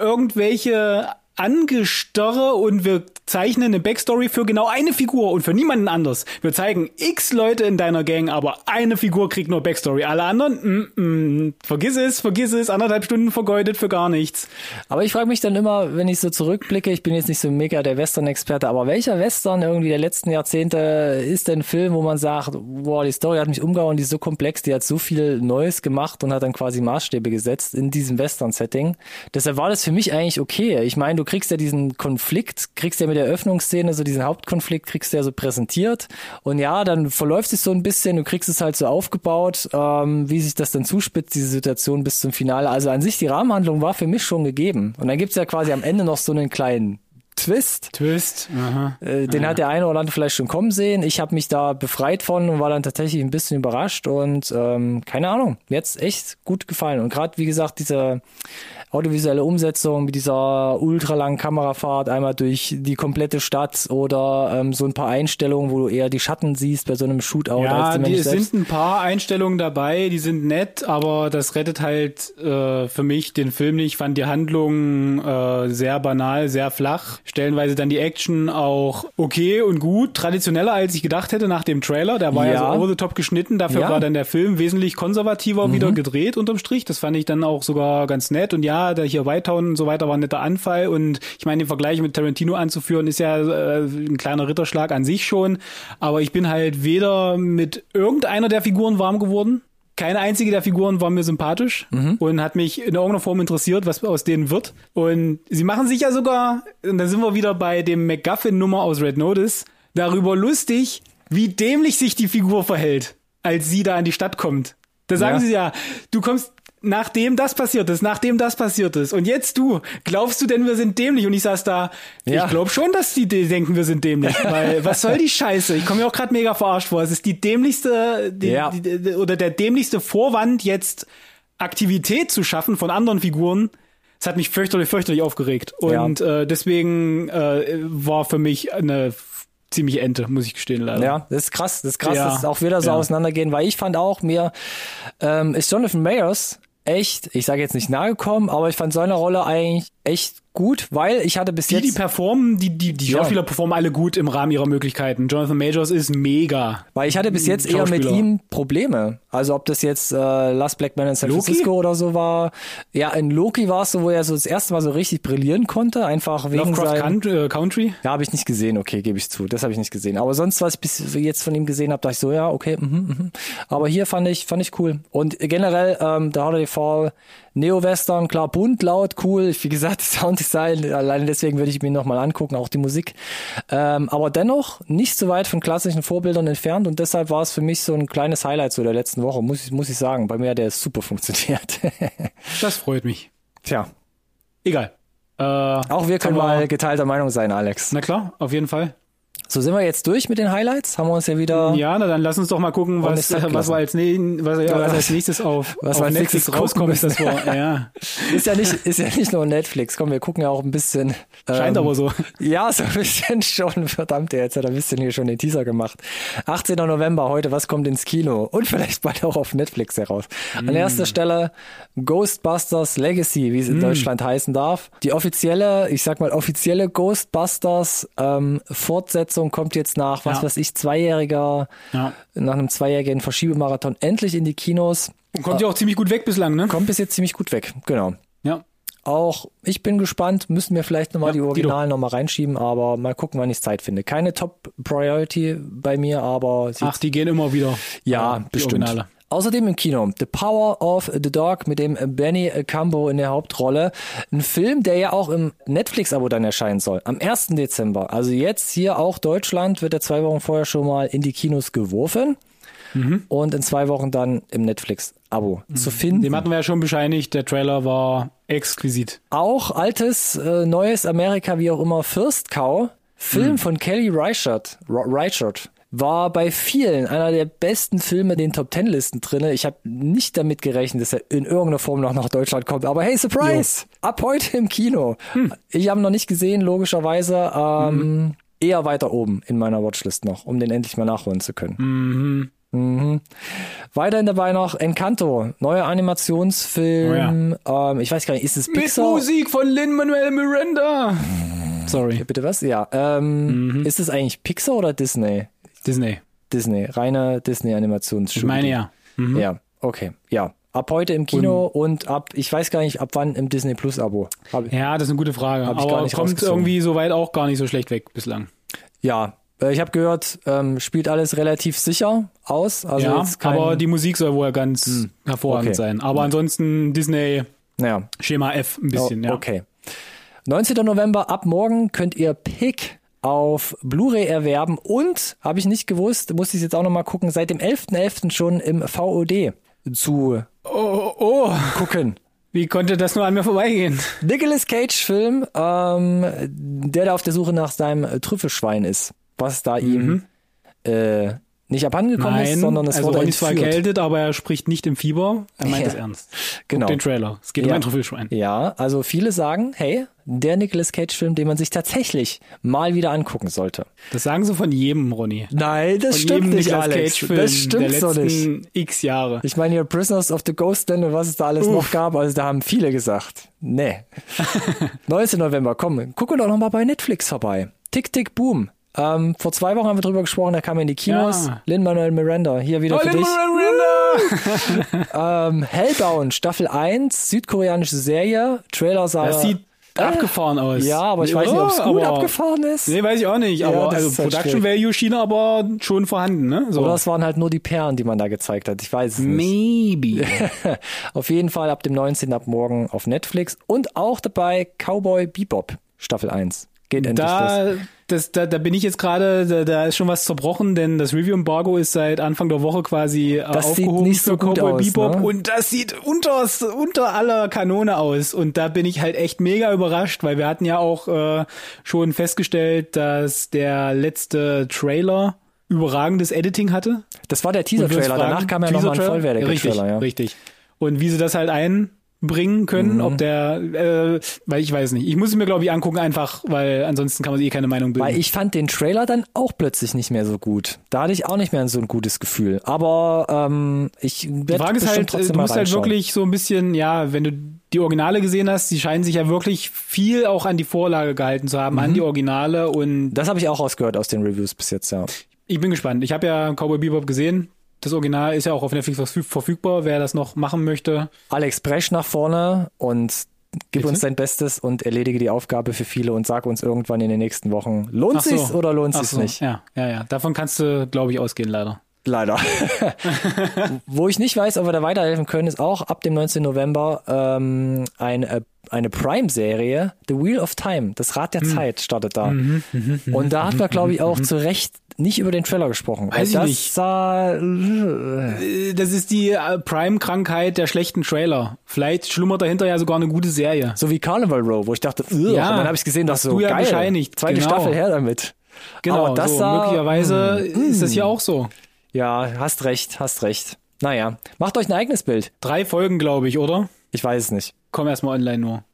irgendwelche Angestarre und wir zeichnen eine Backstory für genau eine Figur und für niemanden anders. Wir zeigen x Leute in deiner Gang, aber eine Figur kriegt nur Backstory. Alle anderen, mm, mm, vergiss es, vergiss es, anderthalb Stunden vergeudet für gar nichts. aber ich frage mich dann immer, wenn ich so zurückblicke, ich bin jetzt nicht so mega der Western-Experte, aber welcher Western irgendwie der letzten Jahrzehnte ist denn ein Film, wo man sagt, boah, die Story hat mich umgehauen, die ist so komplex, die hat so viel Neues gemacht und hat dann quasi Maßstäbe gesetzt in diesem Western-Setting. Deshalb war das für mich eigentlich okay. Ich meine, du kriegst ja diesen Konflikt, kriegst ja mit der Öffnungsszene so diesen Hauptkonflikt, kriegst du ja so präsentiert und ja, dann verläuft es so ein bisschen, du kriegst es halt so aufgebaut, ähm, wie sich das dann zuspitzt, diese Situation bis zum Finale. Also an sich die Rahmenhandlung war für mich schon gegeben. Und dann gibt's ja quasi am Ende noch so einen kleinen Twist. Twist. Aha. Äh, Den hat der eine oder andere vielleicht schon kommen sehen. Ich habe mich da befreit von und war dann tatsächlich ein bisschen überrascht und ähm, keine Ahnung, jetzt echt gut gefallen. Und gerade wie gesagt, diese audiovisuelle Umsetzung mit dieser ultralangen Kamerafahrt einmal durch die komplette Stadt oder ähm, so ein paar Einstellungen, wo du eher die Schatten siehst bei so einem Shootout Ja, als die die, selbst. sind ein paar Einstellungen dabei, die sind nett, aber das rettet halt äh, für mich den Film nicht. Ich fand die Handlung äh, sehr banal, sehr flach. Stellenweise dann die Action auch okay und gut, traditioneller als ich gedacht hätte nach dem Trailer. Der war ja, Ja. so over the top geschnitten. Dafür Ja. Mhm. war dann der Film wesentlich konservativer wieder gedreht unterm Strich. Das fand ich dann auch sogar ganz nett. Und ja, der hier Whitetown und so weiter war ein netter Anfall. Und ich meine, den Vergleich mit Tarantino anzuführen, ist ja äh, ein kleiner Ritterschlag an sich schon. Aber ich bin halt weder mit irgendeiner der Figuren warm geworden. Keine einzige der Figuren war mir sympathisch und hat mich in irgendeiner Form interessiert, was aus denen wird. Und sie machen sich ja sogar, und da sind wir wieder bei dem MacGuffin-Nummer aus Red Notice, darüber lustig, wie dämlich sich die Figur verhält, als sie da an die Stadt kommt. Da sagen Ja. sie ja, du kommst nachdem das passiert ist, nachdem das passiert ist. Und jetzt du, glaubst du denn, wir sind dämlich? Und ich saß da, Ja. ich glaube schon, dass die de- denken, wir sind dämlich. Weil was soll die Scheiße? Ich komme mir auch gerade mega verarscht vor. Es ist die dämlichste, die, Ja. die, oder der dämlichste Vorwand, jetzt Aktivität zu schaffen von anderen Figuren, Es hat mich fürchterlich, fürchterlich aufgeregt. Und äh, deswegen äh, war für mich eine ziemliche Ente, muss ich gestehen, leider. Ja, das ist krass. Das ist krass, Ja. dass es auch wieder so Ja. auseinandergehen, weil ich fand auch, mir ähm, ist Jonathan Mayers echt, ich sage jetzt nicht nahe gekommen, aber ich fand seine Rolle eigentlich echt gut, weil ich hatte bis Die, die jetzt, performen, die, die, die Ja. Schauspieler performen alle gut im Rahmen ihrer Möglichkeiten. Jonathan Majors ist mega. weil ich hatte bis jetzt eher mit ihm Probleme. Also ob das jetzt äh, Last Black Man in San Loki? Francisco oder so war. Ja, in Loki war es so, wo er so das erste Mal so richtig brillieren konnte, einfach wegen Lovecraft Country, äh, Country. Ja, habe ich nicht gesehen, okay, gebe ich zu. Das habe ich nicht gesehen. Aber sonst, was ich bis jetzt von ihm gesehen habe, dachte ich so, ja, okay, mhm, mhm. Aber hier fand ich, fand ich cool. Und generell, ähm, der Holiday Fall, Neo-Western, klar, bunt, laut, cool. Wie gesagt, Sounddesign, alleine deswegen würde ich mir nochmal angucken, auch die Musik. Ähm, aber dennoch nicht so weit von klassischen Vorbildern entfernt und deshalb war es für mich so ein kleines Highlight so der letzten Woche, muss ich, muss ich sagen. Bei mir hat der super funktioniert. Das freut mich. Tja, Egal. Äh, auch wir können mal geteilter Meinung sein, Alex. Na klar, auf jeden Fall. So sind wir jetzt durch mit den Highlights. Haben wir uns ja wieder Ja, na dann lass uns doch mal gucken, was, sacken was, wir als, ne, was, ja, was als nächstes auf, Was auf als Netflix nächstes gucken rauskommt. müssen. Das war, ja, Ist ja nicht, ist ja nicht nur Netflix. Komm, wir gucken ja auch ein bisschen. scheint ähm, aber so. Ja, so ein bisschen schon. Verdammt, jetzt hat er ein bisschen hier schon den Teaser gemacht. 18. November heute, was kommt ins Kino? Und vielleicht bald auch auf Netflix heraus. Mm. An erster Stelle Ghostbusters Legacy, wie es in Deutschland heißen darf. Die offizielle, ich sag mal, offizielle Ghostbusters ähm, Fortsetzung kommt jetzt nach, was Ja. weiß ich, zweijähriger, Ja. nach einem zweijährigen Verschiebemarathon endlich in die Kinos. Und kommt ja auch ziemlich gut weg bislang, ne? Kommt bis jetzt ziemlich gut weg, genau. Ja. Auch ich bin gespannt, müssen wir vielleicht nochmal Ja, die. Originalen nochmal reinschieben, aber mal gucken, wann ich Zeit finde. Keine Top Priority bei mir, aber sie, Ach, die gehen immer wieder. ja, die bestimmt. Originale. Außerdem im Kino The Power of the Dog mit dem Benny Cambo in der Hauptrolle. Ein Film, der ja auch im Netflix-Abo dann erscheinen soll. Am 1. Dezember. Also jetzt hier auch Deutschland wird er zwei Wochen vorher schon mal in die Kinos geworfen. Mhm. Und in zwei Wochen dann im Netflix-Abo zu finden. Dem hatten wir ja schon bescheinigt, der Trailer war exquisit. Auch altes, äh, neues Amerika, wie auch immer, First Cow, Film von Kelly Reichardt, Ro- Reichardt, war bei vielen einer der besten Filme in den Top Ten Listen drinne. Ich habe nicht damit gerechnet, dass er in irgendeiner Form noch nach Deutschland kommt. Aber hey, Surprise! Ab heute im Kino. Ich habe ihn noch nicht gesehen, logischerweise. Ähm, Eher weiter oben in meiner Watchlist noch, um den endlich mal nachholen zu können. Mhm. Weiterhin dabei noch Encanto, neuer Animationsfilm. ähm, ich weiß gar nicht, ist es Pixar? Musik von Lin-Manuel Miranda. Sorry. Bitte was? Ja. Ähm, Mhm. Ist es eigentlich Pixar oder Disney? Disney. Disney, reine Disney-Animationsstudio. Ich meine ja. Mhm. Ja, okay. Ja. Ab heute im Kino und, ab, ich weiß gar nicht, ab wann im Disney Plus Abo. Hab, ja. Ja, das ist eine gute Frage. Aber kommt irgendwie soweit auch gar nicht so schlecht weg bislang. ja. Äh, Ich habe gehört, ähm, spielt alles relativ sicher aus. Also ja, kein, aber die Musik soll wohl ganz hervorragend okay. sein. Aber ansonsten Disney ja, Schema F ein bisschen, oh, ja. Okay. 19. November, ab morgen könnt ihr Pick auf Blu-ray erwerben und, habe ich nicht gewusst, muss ich jetzt auch nochmal gucken, seit dem 11.11. schon im VOD zu Oh, oh, oh, gucken. wie konnte das nur an mir vorbeigehen? Nicolas Cage Film, ähm, der da auf der Suche nach seinem Trüffelschwein ist, was da ihm äh, nicht abhandengekommen ist, sondern es also wurde Ronny ist zwar erkältet, aber er spricht nicht im Fieber. Er meint Ja. es ernst. Genau. Guck den Trailer. Es geht Ja. um ein Trüffelschwein. Ja, also viele sagen, hey, der Nicolas Cage Film, den man sich tatsächlich mal wieder angucken sollte. Das sagen sie von jedem, Ronny. Nein, das Von stimmt nicht, Nicolas Alex. Cage-Film Das stimmt der so nicht. x Jahre. Ich meine hier Prisoners of the Ghostland und was es da alles noch gab, also da haben viele gesagt, nee. 19. November, komm, gucken doch noch mal bei Netflix vorbei. Tick, tick, boom. Ähm, vor zwei Wochen haben wir drüber gesprochen, da kam in die Kinos. Ja. Lin-Manuel Miranda, hier wieder für dich. Ähm, Hellbound, Staffel 1, südkoreanische Serie. Trailer sah... Das sieht abgefahren aus. ja, aber ich weiß nicht, ob es gut aber- abgefahren ist. Nee, weiß ich auch nicht. Aber das also halt Production schwierig. Value schien aber schon vorhanden, ne? So. Oder es waren halt nur die Perlen, die man da gezeigt hat. Ich weiß es nicht. Maybe. Auf jeden Fall ab dem 19. ab morgen auf Netflix und auch dabei Cowboy Bebop Staffel 1. Geht endlich. Da, das, da, da bin ich jetzt gerade, da, da ist schon was zerbrochen, denn das Review-Embargo ist seit Anfang der Woche quasi äh, Das sieht aufgehoben nicht so für gut Cowboy aus, Bebop ne? und das sieht unter, unter aller Kanone aus und da bin ich halt echt mega überrascht, weil wir hatten ja auch äh, schon festgestellt, dass der letzte Trailer überragendes Editing hatte. Das war der Teaser-Trailer. Danach kam ja nochmal ein vollwertiger richtig, Trailer. Ja. Richtig. Und wie sie das halt einbauen bringen können, ob der, äh, weil ich weiß nicht. Ich muss es mir, glaube ich, angucken, einfach, weil ansonsten kann man eh keine Meinung bilden. Weil ich fand den Trailer dann auch plötzlich nicht mehr so gut. Da hatte ich auch nicht mehr so ein gutes Gefühl. Aber ähm, ich Die werde Frage ist halt, trotzdem du musst halt wirklich so ein bisschen, ja, wenn du die Originale gesehen hast, die scheinen sich ja wirklich viel auch an die Vorlage gehalten zu haben, Mhm. an die Originale und Das habe ich auch rausgehört aus den Reviews bis jetzt, ja. ich bin gespannt. Ich habe ja Cowboy Bebop gesehen. Das Original ist ja auch auf Netflix verfüg- verfügbar, wer das noch machen möchte. Alex Bresch nach vorne und gib Bitte? uns dein Bestes und erledige die Aufgabe für viele und sag uns irgendwann in den nächsten Wochen, lohnt Ach so. sich's oder lohnt Ach sich's so, nicht? Ja, ja, ja. Davon kannst du, glaube ich, ausgehen, leider. Leider. Wo ich nicht weiß, ob wir da weiterhelfen können, ist auch ab dem 19. November ähm, eine, eine Prime-Serie, The Wheel of Time, das Rad der Hm. Zeit startet da. Mhm, Und da hat man, glaube ich, auch zu Recht nicht über den Trailer gesprochen. Weiß ich das nicht. sah Äh, Das ist die äh, Prime-Krankheit der schlechten Trailer. Vielleicht schlummert dahinter ja sogar eine gute Serie. so wie Carnival Row, wo ich dachte, ja, und dann habe ich gesehen, dass so du ja geil, bescheinigt, zweite genau. Staffel her damit. Genau, Aber das so, sah- möglicherweise Mm, ist das hier auch so. Ja, hast recht, hast recht. Naja, macht euch ein eigenes Bild. Drei Folgen, glaube ich, oder? Ich weiß es nicht. Komm erstmal online nur.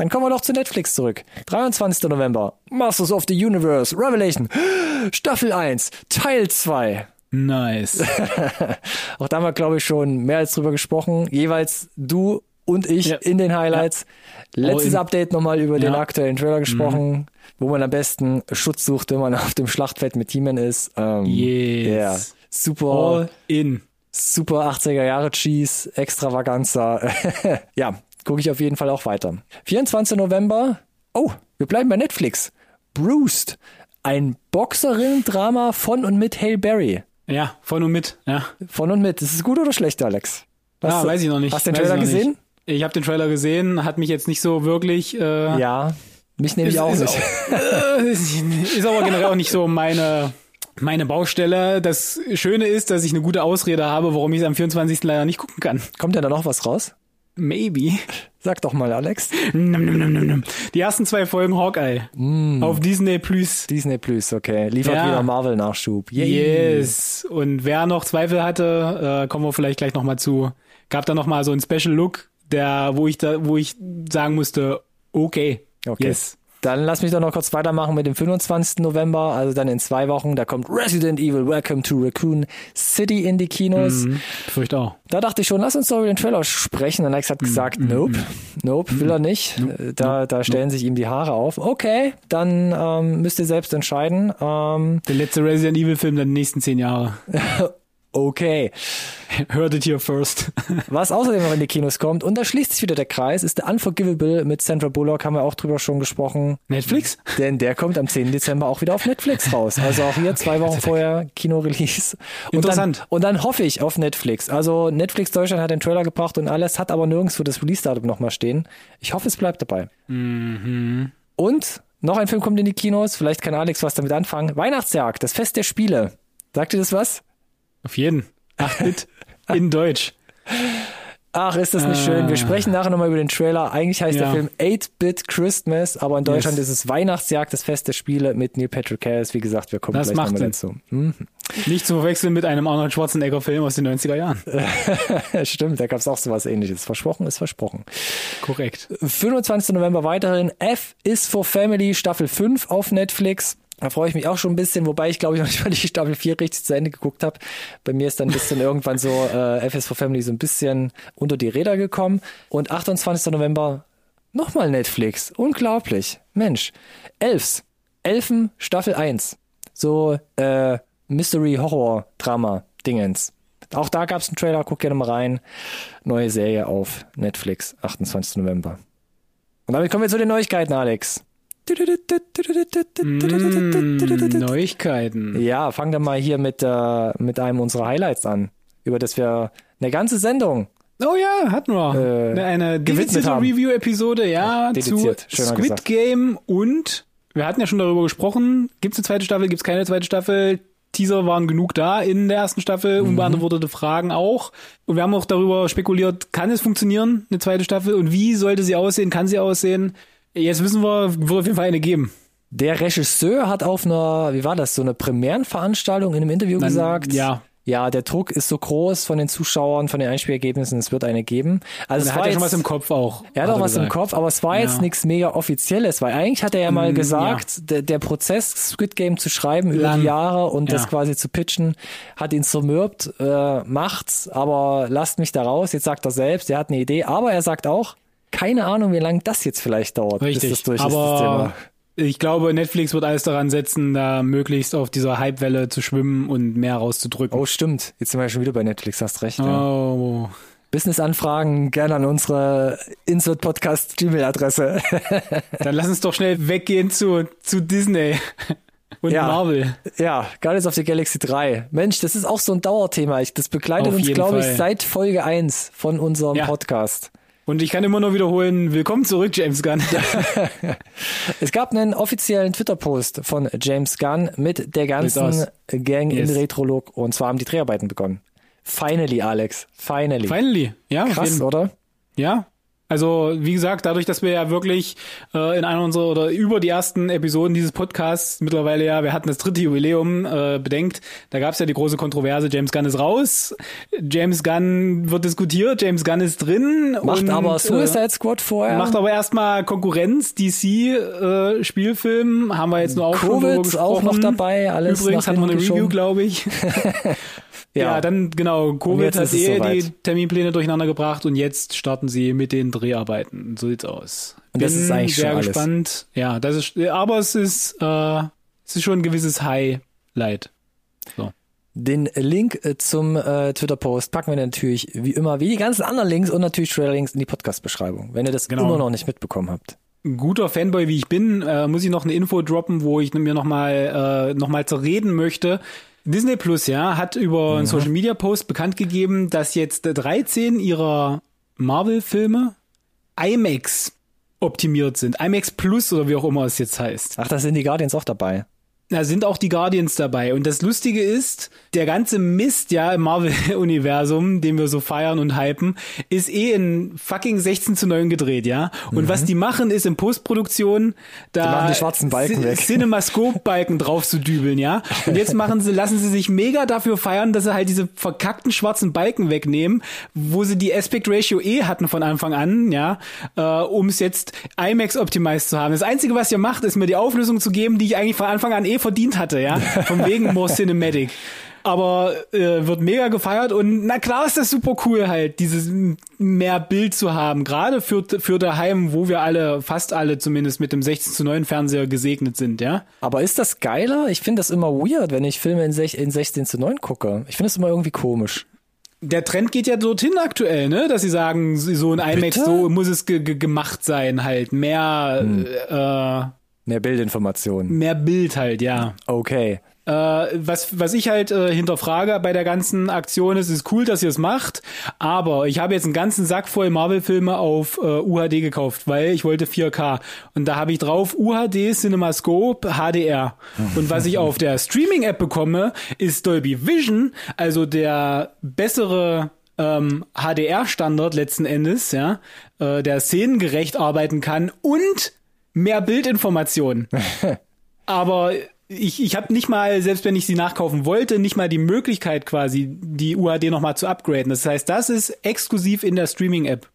Dann kommen wir doch zu Netflix zurück. 23. November. Masters of the Universe. Revelation. Staffel 1. Teil 2. Nice. Auch da haben wir, glaube ich, schon mehr als drüber gesprochen. Jeweils du und ich Ja. in den Highlights. Letztes in. Update nochmal über den Ja. aktuellen Trailer gesprochen, wo man am besten Schutz sucht, wenn man auf dem Schlachtfeld mit He-Man ist. Ähm, Yes. ja. Super, All in. super 80er Jahre Cheese, Extravaganza. ja, gucke ich auf jeden Fall auch weiter. 24. November. Oh, wir bleiben bei Netflix. Bruced. Ein Boxerinnen-Drama von und mit Hale Berry. Ja, von und mit. Ja, Von und mit. Ist es gut oder schlecht, Alex? Was- ja weiß ich noch nicht. Hast du den Weiß ich Trailer noch gesehen? Nicht. Ich habe den Trailer gesehen, hat mich jetzt nicht so wirklich. Äh, Ja. Mich nehme ich auch ist nicht. Auch, äh, ist aber generell auch nicht so meine meine Baustelle. Das Schöne ist, dass ich eine gute Ausrede habe, warum ich es am 24. leider nicht gucken kann. Kommt denn da noch was raus? Maybe. Sag doch mal, Alex. Num, num, num, num, num. Die ersten zwei Folgen Hawkeye Mm. auf Disney Plus. Disney Plus, okay. Liefert Ja. wieder Marvel-Nachschub. Yay. Yes. Und wer noch Zweifel hatte, äh, kommen wir vielleicht gleich nochmal zu. Gab da nochmal so einen Special Look, der, wo ich da, wo ich sagen musste, okay. Okay. Yes. Dann lass mich doch noch kurz weitermachen mit dem 25. November, also dann in zwei Wochen. Da kommt Resident Evil Welcome to Raccoon City in die Kinos. Mhm. Fürchte auch. Da dachte ich schon, lass uns doch über den Trailer sprechen. Und Alex hat gesagt, nope, nope, will er nicht. Äh, Da, da stellen sich ihm die Haare auf. Okay, dann ähm, müsst ihr selbst entscheiden. Ähm, Der letzte Resident Evil Film der nächsten zehn Jahre. okay. Heard it here first. Was außerdem noch in die Kinos kommt, und da schließt sich wieder der Kreis, ist der Unforgivable mit Sandra Bullock, haben wir auch drüber schon gesprochen. Netflix? Denn der kommt am 10. Dezember auch wieder auf Netflix raus. Also auch hier zwei Wochen vorher Kino-Release. Und Interessant. Dann, und dann hoffe ich auf Netflix. Also Netflix Deutschland hat den Trailer gebracht und alles, hat aber nirgendwo das Release-Datum nochmal stehen. Ich hoffe, es bleibt dabei. Und noch ein Film kommt in die Kinos, vielleicht kann Alex was damit anfangen. Weihnachtsjagd, das Fest der Spiele. Sagt ihr das was? Auf jeden. 8-Bit in Deutsch. Ach, ist das nicht schön. Wir sprechen nachher nochmal über den Trailer. Eigentlich heißt der Ja. Film 8-Bit Christmas, aber in Deutschland Yes. ist es Weihnachtsjagd, das Fest der Spiele mit Neil Patrick Harris. Wie gesagt, wir kommen Das gleich nochmal dazu. Hm. Nicht zu verwechseln mit einem Arnold Schwarzenegger Film aus den 90er Jahren. Stimmt, da gab es auch sowas ähnliches. Versprochen ist versprochen. Korrekt. 25. November weiterhin. F is for Family Staffel 5 auf Netflix. Da freue ich mich auch schon ein bisschen, wobei ich glaube ich noch nicht mal die Staffel 4 richtig zu Ende geguckt habe. Bei mir ist dann ein bisschen irgendwann so äh, F is for Family so ein bisschen unter die Räder gekommen. Und 28. November nochmal Netflix. Unglaublich. Mensch. Elfs. Elfen Staffel 1. So äh, Mystery Horror Drama Dingens. Auch da gab es einen Trailer, guck gerne mal rein. Neue Serie auf Netflix, 28. November. Und damit kommen wir zu den Neuigkeiten, Alex. Mm, Neuigkeiten. Ja, fang dann mal hier mit, äh, mit einem unserer Highlights an, über das wir eine ganze Sendung Oh ja, hatten wir. Äh, eine dedizierte. Review-Episode, ja, dediziert, zu Squid gesagt. Game und wir hatten ja schon darüber gesprochen, gibt es eine zweite Staffel, gibt es keine zweite Staffel. Teaser waren genug da in der ersten Staffel, Mhm. unbeantwortete Fragen auch. Und wir haben auch darüber spekuliert, kann es funktionieren, eine zweite Staffel? Und wie sollte sie aussehen? Kann sie aussehen? Jetzt wissen wir, wird auf jeden Fall eine geben. Der Regisseur hat auf einer, wie war das, so eine Premierenveranstaltung in einem Interview Dann- gesagt, ja. ja, der Druck ist so groß von den Zuschauern, von den Einspielergebnissen, es wird eine geben. Also er hat ja schon jetzt- was im Kopf auch. er hat er auch was im. Kopf, aber es war jetzt Ja. nichts mega Offizielles, weil eigentlich hat er ja mal Mm, gesagt, der, der Prozess, Squid Game zu schreiben über Lang. die Jahre und das Ja. quasi zu pitchen, hat ihn zermürbt, äh, macht's, aber lasst mich da raus. Jetzt sagt er selbst, er hat eine Idee, aber er sagt auch, keine Ahnung, wie lange das jetzt vielleicht dauert, Richtig. bis das durch ist, das aber Thema. ich glaube, Netflix wird alles daran setzen, da möglichst auf dieser Hypewelle zu schwimmen und mehr rauszudrücken. Oh, stimmt. Jetzt sind wir schon wieder bei Netflix, hast recht. Ja. Oh. Business-Anfragen gerne an unsere Insert-Podcast-Gmail-Adresse. Dann lass uns doch schnell weggehen zu, zu Disney und Ja. Marvel. Ja, Guardians of the Galaxy 3. Mensch, das ist auch so ein Dauerthema. Ich, das begleitet Auf uns, glaube ich, seit Folge 1 von unserem Ja. Podcast. Und ich kann immer nur wiederholen, willkommen zurück, James Gunn. Es gab einen offiziellen Twitter-Post von James Gunn mit der ganzen. Gang Yes. in Retrolog und zwar haben die Dreharbeiten begonnen. Finally, Alex. Finally. Finally, ja. Krass, oder? Ja. Also, wie gesagt, dadurch, dass wir ja wirklich äh, in einer unserer oder über die ersten Episoden dieses Podcasts mittlerweile ja, wir hatten das dritte Jubiläum, äh, bedenkt, da gab es ja die große Kontroverse, James Gunn ist raus, James Gunn wird diskutiert, James Gunn ist drin. Macht und, aber äh, Suicide Squad vorher. Macht aber erstmal Konkurrenz, DC äh, Spielfilm, haben wir jetzt nur auch schon Covid gesprochen. auch noch dabei, alles Übrigens hatten wir eine Review, glaube ich. Ja, dann genau, Covid hat eh die Terminpläne durcheinander gebracht und jetzt starten sie mit den Dreharbeiten. So sieht's aus. Und das ist eigentlich sehr schon alles. gespannt. Ja, das ist, aber es ist, äh, es ist schon ein gewisses Highlight. So. Den Link äh, zum äh, Twitter-Post packen wir natürlich wie immer, wie die ganzen anderen Links und natürlich Trailer-Links in die Podcast-Beschreibung, wenn ihr das Genau. immer noch nicht mitbekommen habt. Guter Fanboy wie ich bin, äh, muss ich noch eine Info droppen, wo ich mir nochmal äh, noch mal zerreden möchte. Disney Plus, ja, hat über einen Social Media Post bekannt gegeben, dass jetzt 13 ihrer Marvel-Filme IMAX optimiert sind. IMAX Plus oder wie auch immer es jetzt heißt. Ach, da sind die Guardians auch dabei. Da sind auch die Guardians dabei. Und das Lustige ist, der ganze Mist ja im Marvel-Universum, den wir so feiern und hypen, ist eh in fucking 16 zu 9 gedreht, ja. Und was die machen, ist in Postproduktion da Die die schwarzen Balken weg. Cinemascope-Balken drauf zu dübeln, ja. Und jetzt machen sie, lassen sie sich mega dafür feiern, dass sie halt diese verkackten schwarzen Balken wegnehmen, wo sie die Aspect Ratio eh hatten von Anfang an, ja, äh, um es jetzt IMAX optimized zu haben. Das Einzige, was ihr macht, ist mir die Auflösung zu geben, die ich eigentlich von Anfang an eh verdient hatte, ja. Von wegen more cinematic. Aber äh, wird mega gefeiert und na klar ist das super cool halt, dieses mehr Bild zu haben, gerade für, für daheim, wo wir alle, fast alle zumindest mit dem 16 zu 9 Fernseher gesegnet sind, ja. Aber ist das geiler? Ich finde das immer weird, wenn ich Filme in, sech, in 16 zu 9 gucke. Ich finde es immer irgendwie komisch. Der Trend geht ja dorthin aktuell, ne? Dass sie sagen, so ein IMAX, Bitte? so muss es ge ge gemacht sein, halt. Mehr, Mehr Bildinformationen. mehr Bild halt, ja. Okay. Äh, was, was ich halt äh, hinterfrage bei der ganzen Aktion ist, ist cool, dass ihr es macht, aber ich habe jetzt einen ganzen Sack voll Marvel-Filme auf äh, UHD gekauft, weil ich wollte 4K. Und da habe ich drauf UHD CinemaScope HDR. Und was ich auf der Streaming-App bekomme, ist Dolby Vision, also der bessere ähm, HDR-Standard letzten Endes, ja, äh, der szenengerecht arbeiten kann und mehr Bildinformationen. Aber ich, ich habe nicht mal, selbst wenn ich sie nachkaufen wollte, nicht mal die Möglichkeit quasi, die UHD nochmal zu upgraden. Das heißt, das ist exklusiv in der Streaming-App,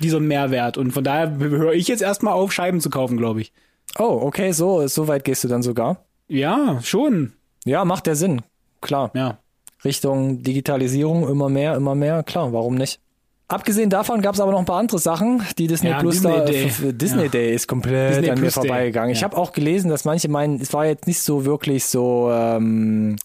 dieser Mehrwert. Und von daher höre ich jetzt erstmal auf, Scheiben zu kaufen, glaube ich. Oh, okay, so, so weit gehst du dann sogar. Ja, schon. Ja, macht der Sinn. Klar. Ja. Richtung Digitalisierung immer mehr, immer mehr. Klar, warum nicht? Abgesehen davon gab es aber noch ein paar andere Sachen, die Disney Ja, Plus Disney da Day. Disney Ja. Day ist komplett Disney an mir Plus vorbeigegangen. Ich Ja. habe auch gelesen, dass manche meinen, es war jetzt nicht so wirklich so ähm,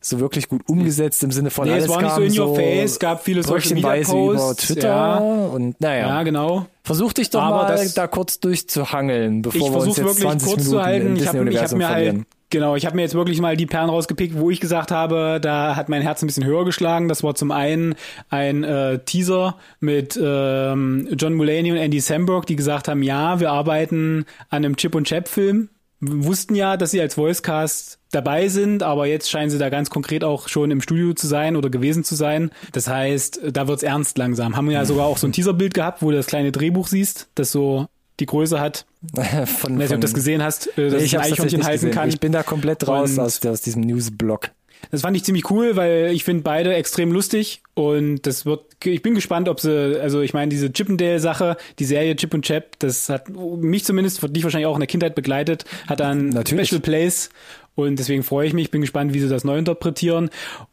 so wirklich gut umgesetzt im Sinne von Nee, es alles war nicht so in your face, gab viele Social Media bröckchenweise über Posts. Twitter und naja. ja, genau. Versuch dich doch Aber mal da kurz durchzuhangeln, bevor Ich wir uns jetzt wirklich 20 kurz Minuten zu halten. im Ich habe hab mir verlieren. halt, genau, ich habe mir jetzt wirklich mal die Perlen rausgepickt, wo ich gesagt habe, da hat mein Herz ein bisschen höher geschlagen. Das war zum einen ein äh, Teaser mit ähm, John Mulaney und Andy Samberg, die gesagt haben, ja, wir arbeiten an einem Chip und Chap Film. Wir wussten ja, dass sie als Voicecast dabei sind, aber jetzt scheinen sie da ganz konkret auch schon im Studio zu sein oder gewesen zu sein. Das heißt, da wird's ernst langsam. Haben wir ja sogar auch so ein Teaserbild gehabt, wo du das kleine Drehbuch siehst, das so die Größe hat. von, Ich weiß nicht, ob du das gesehen hast, äh, dass Nee, ich ein Eichhörnchen halten kann. Ich bin da komplett raus Und- aus, aus diesem Newsblock. Das fand ich ziemlich cool, weil ich finde beide extrem lustig und das wird, ich bin gespannt, ob sie, also ich meine, diese Chippendale-Sache, die Serie Chip und Chap, das hat mich zumindest, dich wahrscheinlich auch in der Kindheit begleitet, hat dann Natürlich. Special Place und deswegen freue ich mich, bin gespannt, wie sie das neu interpretieren.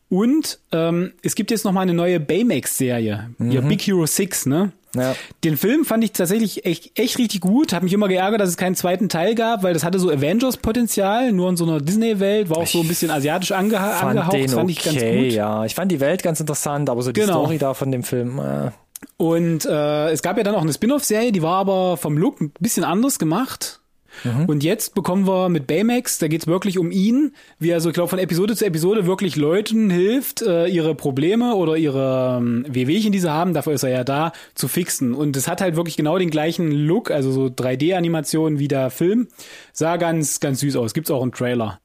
Und ähm, es gibt jetzt noch mal eine neue Baymax-Serie, ja, Big Hero 6, ne? Ja. Den Film fand ich tatsächlich echt, echt richtig gut. Hab mich immer geärgert, dass es keinen zweiten Teil gab, weil das hatte so Avengers-Potenzial, nur in so einer Disney-Welt, war auch so ein bisschen asiatisch angeha Fand angehaucht, den fand okay, ich ganz gut. ja. Ich fand die Welt ganz interessant, aber so die Genau. Story da von dem Film, äh, Und äh, es gab ja dann auch eine Spin-off-Serie, die war aber vom Look ein bisschen anders gemacht. Und jetzt bekommen wir mit Baymax, da geht's wirklich um ihn, wie er so, ich glaube, von Episode zu Episode wirklich Leuten hilft, äh, ihre Probleme oder ihre ähm, Wehwehchen, die sie haben, dafür ist er ja da, zu fixen. Und es hat halt wirklich genau den gleichen Look, also so 3D-Animation wie der Film. Sah ganz, ganz süß aus. Gibt's auch einen Trailer.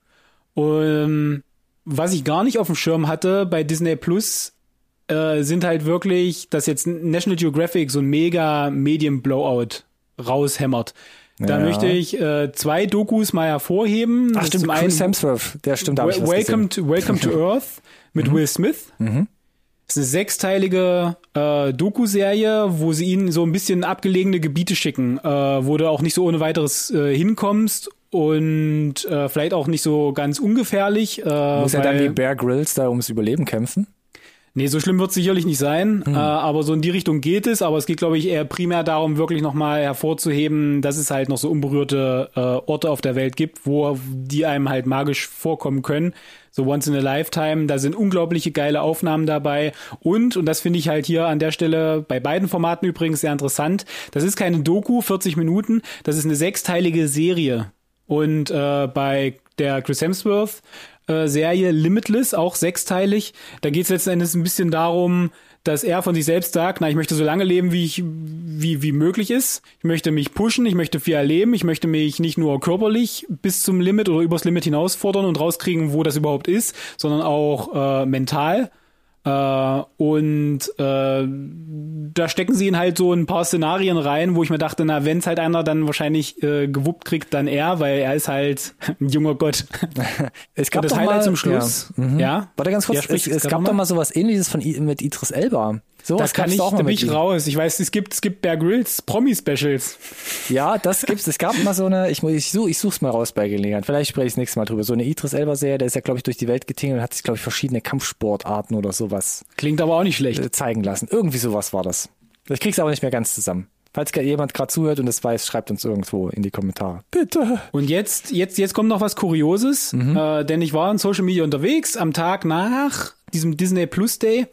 Und was ich gar nicht auf dem Schirm hatte bei Disney Plus, äh, sind halt wirklich, dass jetzt National Geographic so ein mega Medien-Blowout raushämmert. Da Ja. möchte ich äh, zwei Dokus mal hervorheben. Ach stimmt, zum Chris einen Hemsworth, der stimmt, da ich Welcome. Mhm. to, Welcome to Earth mit Will Smith. Das ist eine sechsteilige äh, Doku-Serie, wo sie ihn so ein bisschen abgelegene Gebiete schicken, äh, wo du auch nicht so ohne weiteres äh, hinkommst und äh, vielleicht auch nicht so ganz ungefährlich. Äh, Muss er dann wie Bear Grylls da ums Überleben kämpfen? Nee, so schlimm wird es sicherlich nicht sein, Hm. äh, aber so in die Richtung geht es. Aber es geht, glaube ich, eher primär darum, wirklich nochmal hervorzuheben, dass es halt noch so unberührte äh, Orte auf der Welt gibt, wo die einem halt magisch vorkommen können. So Once in a Lifetime, da sind unglaubliche geile Aufnahmen dabei. Und, und das finde ich halt hier an der Stelle bei beiden Formaten übrigens sehr interessant, das ist keine Doku, 40 Minuten, das ist eine sechsteilige Serie. Und äh, bei der Chris Hemsworth äh, Serie Limitless, auch sechsteilig. Da geht es letzten Endes ein bisschen darum, dass er von sich selbst sagt, na, ich möchte so lange leben, wie ich, wie, wie möglich ist. Ich möchte mich pushen, ich möchte viel erleben, ich möchte mich nicht nur körperlich bis zum Limit oder übers Limit hinausfordern und rauskriegen, wo das überhaupt ist, sondern auch äh, mental. Äh, und äh, da stecken sie ihn halt so in ein paar Szenarien rein, wo ich mir dachte, na, wenn es halt einer dann wahrscheinlich äh, gewuppt kriegt, dann er, weil er ist halt ein junger Gott. Es Und das doch Highlight mal, zum Schluss. Ja. Mhm. Ja. Warte ganz kurz, es, es gab doch mal. mal sowas ähnliches von I mit Idris Elba. So Das kann ich, da bin ich raus. Ich weiß, es gibt, es gibt Bear Grylls Promi-Specials. Ja, das gibt's. Es gab mal so eine, ich, ich, such, ich such's mal raus bei Gelegenheit. Vielleicht spreche ich das nächste Mal drüber. So eine Idris Elba-Serie, der ist ja, glaube ich, durch die Welt getingelt und hat sich, glaube ich, verschiedene Kampfsportarten oder sowas Klingt aber auch nicht schlecht. äh, zeigen lassen. Irgendwie sowas war das. Ich krieg's aber nicht mehr ganz zusammen. Falls jemand gerade zuhört und es weiß, schreibt uns irgendwo in die Kommentare. Bitte. Und jetzt, jetzt, jetzt kommt noch was Kurioses, äh, denn ich war in Social Media unterwegs am Tag nach diesem Disney Plus Day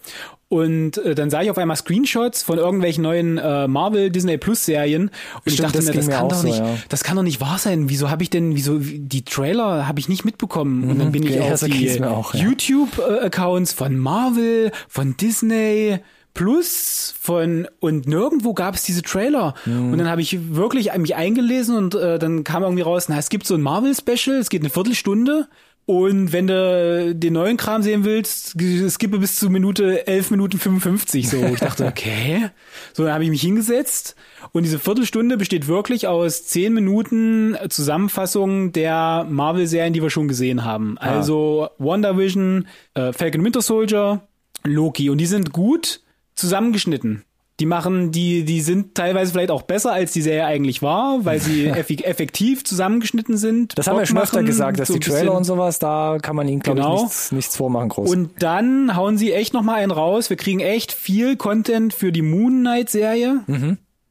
und äh, dann sah ich auf einmal Screenshots von irgendwelchen neuen äh, Marvel Disney Plus Serien und ich Stimmt, dachte das mir, das kann doch so, nicht, ja. das kann doch nicht wahr sein. Wieso habe ich denn, wieso die Trailer habe ich nicht mitbekommen? Und dann bin ich ja, auf die auch, ja. YouTube äh, Accounts von Marvel, von Disney Plus von und nirgendwo gab es diese Trailer Mhm. und dann habe ich wirklich mich eingelesen und äh, dann kam irgendwie raus, na es gibt so ein Marvel Special, es geht eine Viertelstunde und wenn du den neuen Kram sehen willst, skippe bis zu Minute 11 Minuten 55 so. Ich dachte, okay. So, dann habe ich mich hingesetzt und diese Viertelstunde besteht wirklich aus 10 Minuten Zusammenfassung der Marvel-Serien, die wir schon gesehen haben. Also WandaVision, äh, Falcon Winter Soldier, Loki und die sind gut zusammengeschnitten. Die machen, die, die sind teilweise vielleicht auch besser, als die Serie eigentlich war, weil sie effektiv zusammengeschnitten sind. Das haben wir Bock schon öfter gesagt, dass so die Trailer und sowas, da kann man ihnen, glaube Genau. ich, nichts, nichts vormachen groß. Und dann hauen sie echt noch mal einen raus. Wir kriegen echt viel Content für die Moon Knight Serie.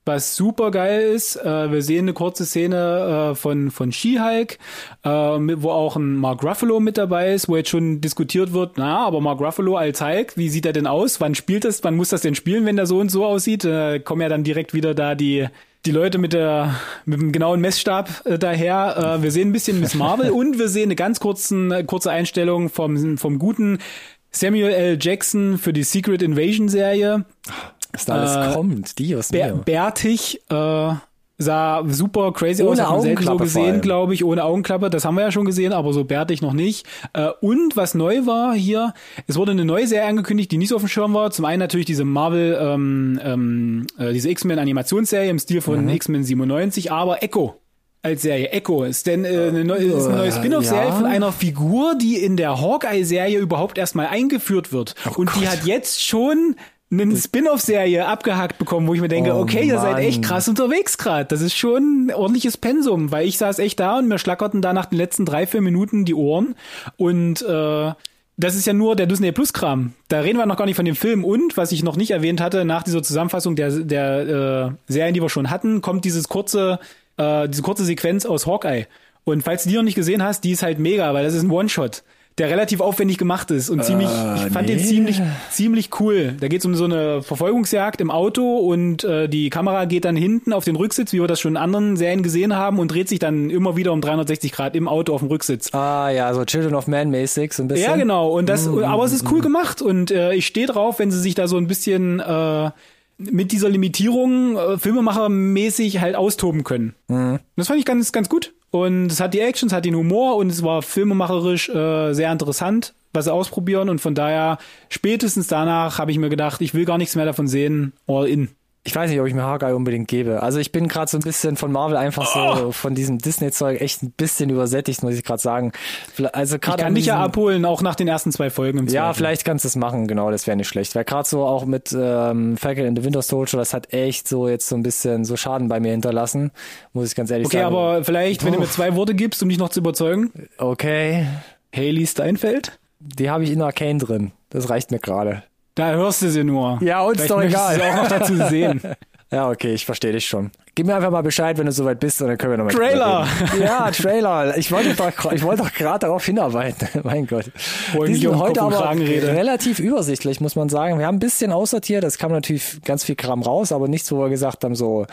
Was super geil ist, äh, wir sehen eine kurze Szene äh, von von She-Hulk, äh, wo auch ein Mark Ruffalo mit dabei ist, wo jetzt schon diskutiert wird, na, aber Mark Ruffalo als Hulk, wie sieht er denn aus? Wann spielt das? Wann muss das denn spielen, wenn der so und so aussieht? Äh, kommen ja dann direkt wieder da die die Leute mit der mit dem genauen Messstab äh, daher. Äh, wir sehen ein bisschen Miss Marvel und wir sehen eine ganz kurzen äh, kurze Einstellung vom vom guten Samuel L. Jackson für die Secret Invasion Serie. Was da alles äh, kommt, Dios Bär, bärtig, äh, sah super crazy aus, Ohne hat man selten so gesehen, glaube ich, ohne Augenklappe, das haben wir ja schon gesehen, aber so bärtig noch nicht. Äh, und was neu war hier, es wurde eine neue Serie angekündigt, die nicht so auf dem Schirm war. Zum einen natürlich diese Marvel, ähm, ähm, äh, diese X-Men Animationsserie im Stil Mhm. von X-Men 97, aber Echo. als Serie. Echo ist denn äh, eine neue, ist eine neue Spin-off-Serie ja. von einer Figur, die in der Hawkeye-Serie überhaupt erstmal eingeführt wird. und die Gott. hat jetzt schon eine Spin-off-Serie abgehakt bekommen, wo ich mir denke, Oh, okay, ihr seid echt krass unterwegs gerade. Das ist schon ein ordentliches Pensum, weil ich saß echt da und mir schlackerten da nach den letzten drei, vier Minuten die Ohren. Und äh, das ist ja nur der Disney Plus Kram. Da reden wir noch gar nicht von dem Film. Und was ich noch nicht erwähnt hatte, nach dieser Zusammenfassung der, der äh, Serien, die wir schon hatten, kommt dieses kurze, äh, diese kurze Sequenz aus Hawkeye. Und falls du die noch nicht gesehen hast, die ist halt mega, weil das ist ein One-Shot, der relativ aufwendig gemacht ist und ziemlich, ich fand den nee. ziemlich, ziemlich cool. Da geht es um so eine Verfolgungsjagd im Auto und äh, die Kamera geht dann hinten auf den Rücksitz, wie wir das schon in anderen Serien gesehen haben, und dreht sich dann immer wieder um 360 Grad im Auto auf dem Rücksitz. Ah ja, so Children of Man mäßig, so ein bisschen. Ja, genau. Und das, Mm, aber es ist cool gemacht und äh, ich stehe drauf, wenn sie sich da so ein bisschen äh, mit dieser Limitierung äh, Filmemachermäßig halt austoben können. Mm. Das fand ich ganz, ganz gut. Und es hat die Action, es hat den Humor und es war filmemacherisch äh, sehr interessant, was sie ausprobieren. Und von daher, spätestens danach habe ich mir gedacht, ich will gar nichts mehr davon sehen. All in. Ich weiß nicht, ob ich mir Hawkeye unbedingt gebe. Also ich bin gerade so ein bisschen von Marvel einfach Oh. so von diesem Disney-Zeug echt ein bisschen übersättigt, muss ich gerade sagen. Also Ich gerade kann an dich ja abholen, auch nach den ersten zwei Folgen im Ja, vielleicht kannst du es machen, genau, das wäre nicht schlecht. Weil gerade so auch mit ähm, Falcon in the Winter Soldier, das hat echt so jetzt so ein bisschen so Schaden bei mir hinterlassen, muss ich ganz ehrlich Okay, sagen. aber vielleicht, wenn du Puh. mir zwei Worte gibst, um dich noch zu überzeugen. Okay, Haley Steinfeld? die habe ich in Arcane drin. Das reicht mir gerade. Da hörst du sie nur. Ja, uns Vielleicht doch egal. sie auch noch dazu sehen. Ja, okay, ich verstehe dich schon. Gib mir einfach mal Bescheid, wenn du soweit bist, und dann können wir nochmal Trailer. Ja, Trailer. Ich wollte doch, ich wollte doch gerade darauf hinarbeiten. mein Gott. Ich Die sind heute aber relativ übersichtlich, muss man sagen. Wir haben ein bisschen aussortiert. Es kam natürlich ganz viel Kram raus, aber nichts, wo wir gesagt haben, so,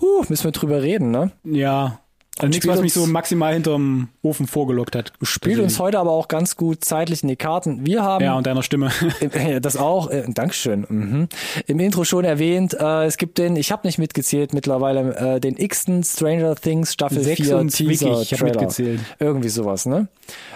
huh, müssen wir drüber reden, ne? Ja. Also nichts, was mich so maximal hinterm Ofen vorgelockt hat. Spielt uns heute aber auch ganz gut zeitlich in die Karten. Wir haben Ja, und deiner Stimme. Im- Das auch, äh, Dankeschön. Mhm. Im Intro schon erwähnt, äh, es gibt den, ich habe nicht mitgezählt mittlerweile, äh, den x-ten Stranger Things Staffel 4 26, Teaser ich hab Trailer. mitgezählt. Irgendwie sowas, ne?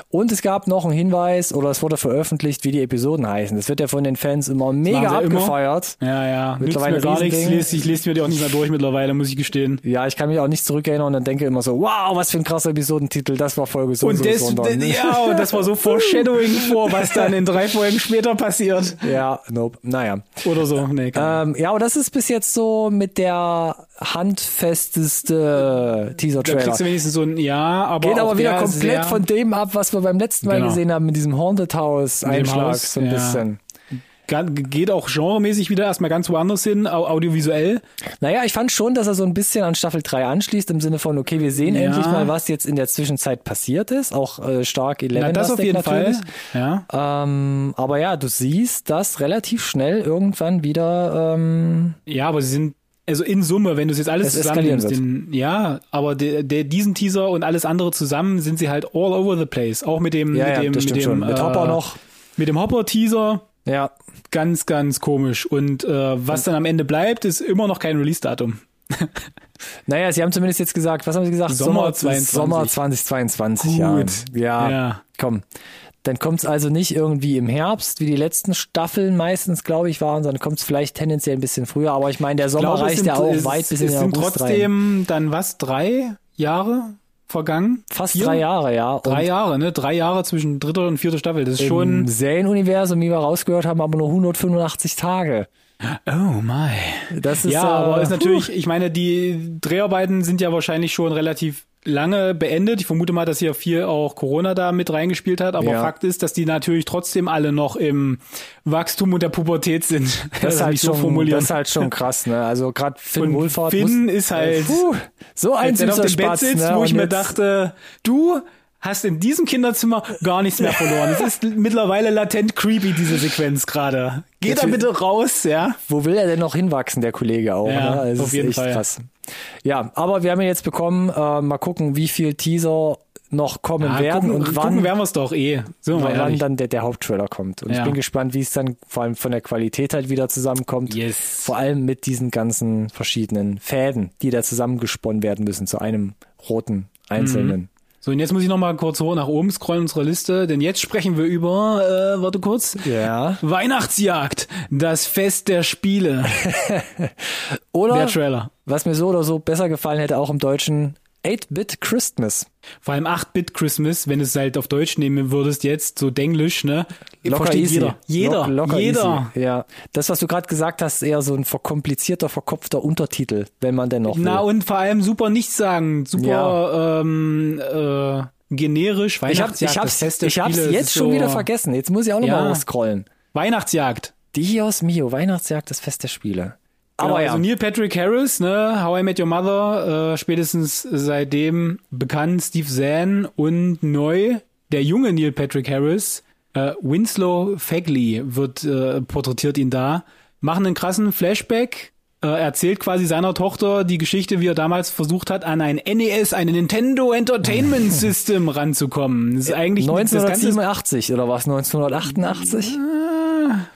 Und es gab noch einen Hinweis, oder es wurde veröffentlicht, wie die Episoden heißen. Das wird ja von den Fans immer mega sie immer. abgefeiert. Ja, ja. Nützt Mittlerweile mir gar nichts. Ich lese, ich lese mir die auch nicht mehr durch mittlerweile, muss ich gestehen. Ja, ich kann mich auch nicht zurückerinnern und dann denke immer so, wow, was für ein krasser Episodentitel, das war Folge so und, Und so. das, so und dann- ja, und das war so Foreshadowing vor, was dann in drei Folgen später passiert. ja, nope. Naja. Oder so. Nee, Ähm, ja, aber das ist bis jetzt so mit der handfesteste da Teaser-Trailer. kriegst du wenigstens so ein Ja, aber Geht aber wieder der komplett von dem ab, was wir beim letzten Mal Genau. gesehen haben, mit diesem Haunted House-Einschlag, so ein ja. bisschen. Geht auch genremäßig wieder erstmal ganz woanders hin, au- audiovisuell. Naja, ich fand schon, dass er so ein bisschen an Staffel 3 anschließt, im Sinne von, okay, wir sehen Ja. endlich mal, was jetzt in der Zwischenzeit passiert ist, auch äh, stark Na, Eleven das auf jeden natürlich. Fall. Ja. Ähm, aber ja, du siehst, dass relativ schnell irgendwann wieder ähm, Ja, aber sie sind, also in Summe, wenn du es jetzt alles zusammennimmst, den, ja, aber der, der, diesen Teaser und alles andere zusammen sind sie halt all over the place. Auch mit dem, ja, mit dem, das mit dem, schon. Mit äh, Hopper noch. Mit dem Hopper-Teaser, Ja, ganz, ganz komisch. Und äh, was dann am Ende bleibt, ist immer noch kein Release-Datum. Naja, sie haben zumindest jetzt gesagt, was haben sie gesagt? Sommer 22. Sommer 2022, Gut. ja. Ja, Ja. komm. Dann kommt es also nicht irgendwie im Herbst, wie die letzten Staffeln meistens, glaube ich, waren, sondern kommt es vielleicht tendenziell ein bisschen früher. Aber ich meine, der Sommer glaube, es reicht sind- ja auch es, weit bis in es den sind August rein. trotzdem dann was, drei Jahre vergangen? Fast Vier? drei Jahre, ja. Und Drei Jahre, ne? Drei Jahre zwischen dritter und vierter Staffel. Das ist Im schon. Serienuniversum, wie wir rausgehört haben, aber nur 185 Tage. Oh my. Das ist ja, äh, aber ist natürlich, ich meine, die Dreharbeiten sind ja wahrscheinlich schon relativ lange beendet. Ich vermute mal, dass hier viel auch Corona da mit reingespielt hat, aber Ja. Fakt ist, dass die natürlich trotzdem alle noch im Wachstum und der Pubertät sind. Das ist, halt so schon, das ist halt schon krass, ne? Also gerade Finn Und Wohlfahrt Finn muss, ist halt- Puh, so ein er auf süßer dem Bett Spatz, sitzt, ne? wo ich Und mir jetzt- dachte, du hast in diesem Kinderzimmer gar nichts mehr verloren. Es ist mittlerweile latent creepy, diese Sequenz gerade. Geh da bitte raus, ja. Wo will er denn noch hinwachsen, der Kollege auch? Ja, ne? Also auf jeden echt Fall. krass. Ja, aber wir haben ihn jetzt bekommen. Äh, mal gucken, wie viel Teaser noch kommen Ah, werden gucken, und wann, gucken werden wir es doch eh. So, wann ehrlich. dann der, der Haupttrailer kommt. Und ich Ja. bin gespannt, wie es dann vor allem von der Qualität halt wieder zusammenkommt. Yes. Vor allem mit diesen ganzen verschiedenen Fäden, die da zusammengesponnen werden müssen zu einem roten einzelnen. So, und jetzt muss ich noch mal kurz hoch nach oben scrollen unserer Liste, denn jetzt sprechen wir über, äh, warte kurz, Ja. Weihnachtsjagd, das Fest der Spiele, Oder der Trailer. was mir so oder so besser gefallen hätte, auch im Deutschen, 8-Bit Christmas. Vor allem 8-Bit Christmas, wenn du es halt auf Deutsch nehmen würdest, jetzt so Denglisch, ne? Locker Versteht easy. jeder. Jeder. Lock- locker jeder. Easy. Ja. Das, was du gerade gesagt hast, ist eher so ein verkomplizierter, verkopfter Untertitel, wenn man denn noch Na will. und vor allem super nichtssagend, super ähm, äh, generisch. Ich, hab, Weihnachtsjagd, ich das hab's, Fest der ich hab's Spiele, jetzt schon so wieder vergessen. Jetzt muss ich auch noch Ja. mal scrollen. Weihnachtsjagd. Dios mio, Weihnachtsjagd, das Fest der Spiele. Aber Aber ja, also Neil Patrick Harris, ne, How I Met Your Mother, äh, spätestens seitdem bekannt Steve Zahn und neu der junge Neil Patrick Harris, äh, Winslow Fagley wird äh, porträtiert ihn da, machen einen krassen Flashback, äh, erzählt quasi seiner Tochter die Geschichte, wie er damals versucht hat, an ein NES, ein Nintendo Entertainment System ranzukommen. Das ist eigentlich das ganze 1987 oder was? 1988?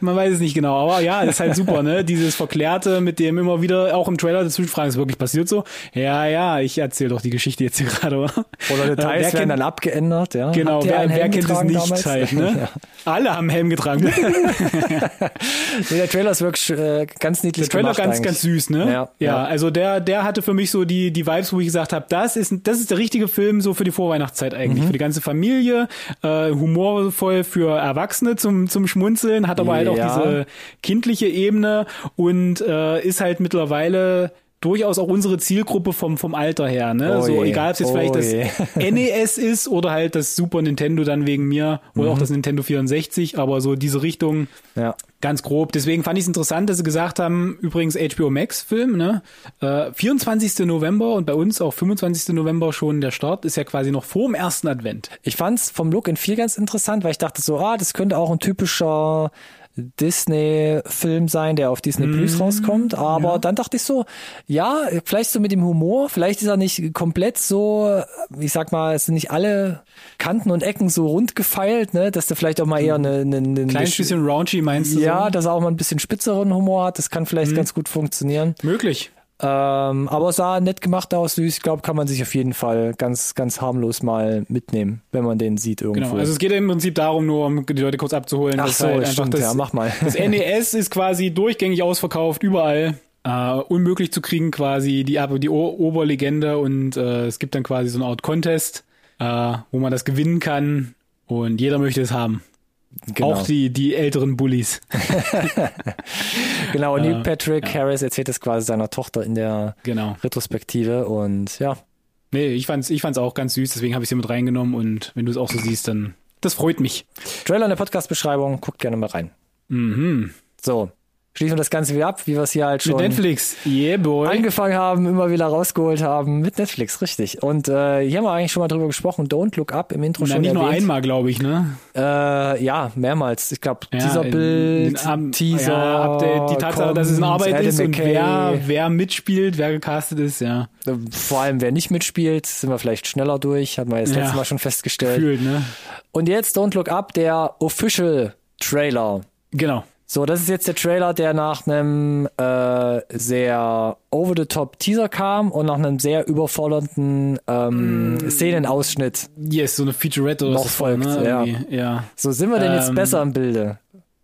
Man weiß es nicht genau, aber ja, ist halt super, ne? Dieses Verklärte, mit dem immer wieder auch im Trailer dazwischen fragen, ist wirklich passiert so? Ja, ja, ich erzähle doch die Geschichte jetzt hier gerade, oder? Oder Äh, Details wer werden kennt- dann abgeändert, ja. Genau, wer, wer kennt es nicht damals? halt, ne? ja. Alle haben Helm getragen. Nee, der Trailer ist wirklich äh, ganz niedlich Der Trailer gemacht ganz, eigentlich. Süß, ne? Ja, ja, ja. also der, der hatte für mich so die, die Vibes, wo ich gesagt habe, das ist, das ist der richtige Film so für die Vorweihnachtszeit eigentlich. Mhm. Für die ganze Familie, äh, humorvoll für Erwachsene zum, zum Schmunzeln, hat aber halt auch Ja. diese kindliche Ebene und äh, ist halt mittlerweile durchaus auch unsere Zielgruppe vom, vom Alter her, ne? Oh so je. egal, ob es jetzt Oh vielleicht das je. NES ist oder halt das Super Nintendo dann wegen mir oder Mhm. auch das Nintendo 64, aber so diese Richtung Ja. Ganz grob. Deswegen fand ich es interessant, dass sie gesagt haben, übrigens HBO Max Film, ne? Äh, 24. November und bei uns auch 25. November schon der Start, ist ja quasi noch vor dem ersten Advent. Ich fand's vom Look and Feel ganz interessant, weil ich dachte so, ah, das könnte auch ein typischer Disney-Film sein, der auf Disney Plus rauskommt. Aber dann dachte ich so, ja, vielleicht so mit dem Humor, vielleicht ist er nicht komplett so, ich sag mal, es sind nicht alle Kanten und Ecken so rund gefeilt, ne, dass der vielleicht auch mal eher eine, eine, eine Kleines bisschen raunchy meinst du? ja, so? dass er auch mal ein bisschen spitzeren Humor hat, das kann vielleicht ganz gut funktionieren. Möglich. Ähm, aber es sah nett gemacht aus, süß. Ich glaube, kann man sich auf jeden Fall ganz, ganz harmlos mal mitnehmen, wenn man den sieht irgendwo. Genau. Also es geht im Prinzip darum, nur um die Leute kurz abzuholen. Ach so, halt stimmt, das, ja, mach mal. Das NES ist quasi durchgängig ausverkauft, überall. Äh, unmöglich zu kriegen quasi, die, die o Oberlegende und äh, es gibt dann quasi so eine Art Contest, äh, wo man das gewinnen kann und jeder möchte es haben. Genau. Auch die, die älteren Bullies. genau, Neil Patrick Harris erzählt es quasi seiner Tochter in der Genau. Retrospektive und ja, Nee, ich fand's, ich fand's auch ganz süß, deswegen habe ich sie mit reingenommen und wenn du es auch so siehst, dann das freut mich. Trailer in der Podcast-Beschreibung, guckt gerne mal rein. Mhm. So, schließen wir das Ganze wieder ab, wie wir es hier halt Mit schon Netflix. Yeah, boy. angefangen haben, immer wieder rausgeholt haben mit Netflix, richtig. Und äh, hier haben wir eigentlich schon mal drüber gesprochen, Don't Look Up im Intro Na, schon nicht nur erwähnt. einmal, glaube ich, ne? Äh, ja, mehrmals. Ich glaube, Ja, dieser in- Bild, in- am- Teaser, ja, Update, die Tatsache, dass es in kommt, Arbeit Adam ist und McKay. wer, wer mitspielt, wer gecastet ist, ja. Vor allem, wer nicht mitspielt, sind wir vielleicht schneller durch, hat man jetzt Ja. letztes Mal schon festgestellt. Gefühlt, ne? Und jetzt Don't Look Up, der Official Trailer. Genau. So, das ist jetzt der Trailer, der nach einem äh, sehr over-the-top Teaser kam und nach einem sehr überfordernden ähm, Mm. Szenenausschnitt. Yes, so eine Featurette oder Noch so, folgt, ne? ja. Ja. So, sind wir denn jetzt Ähm, besser im Bilde,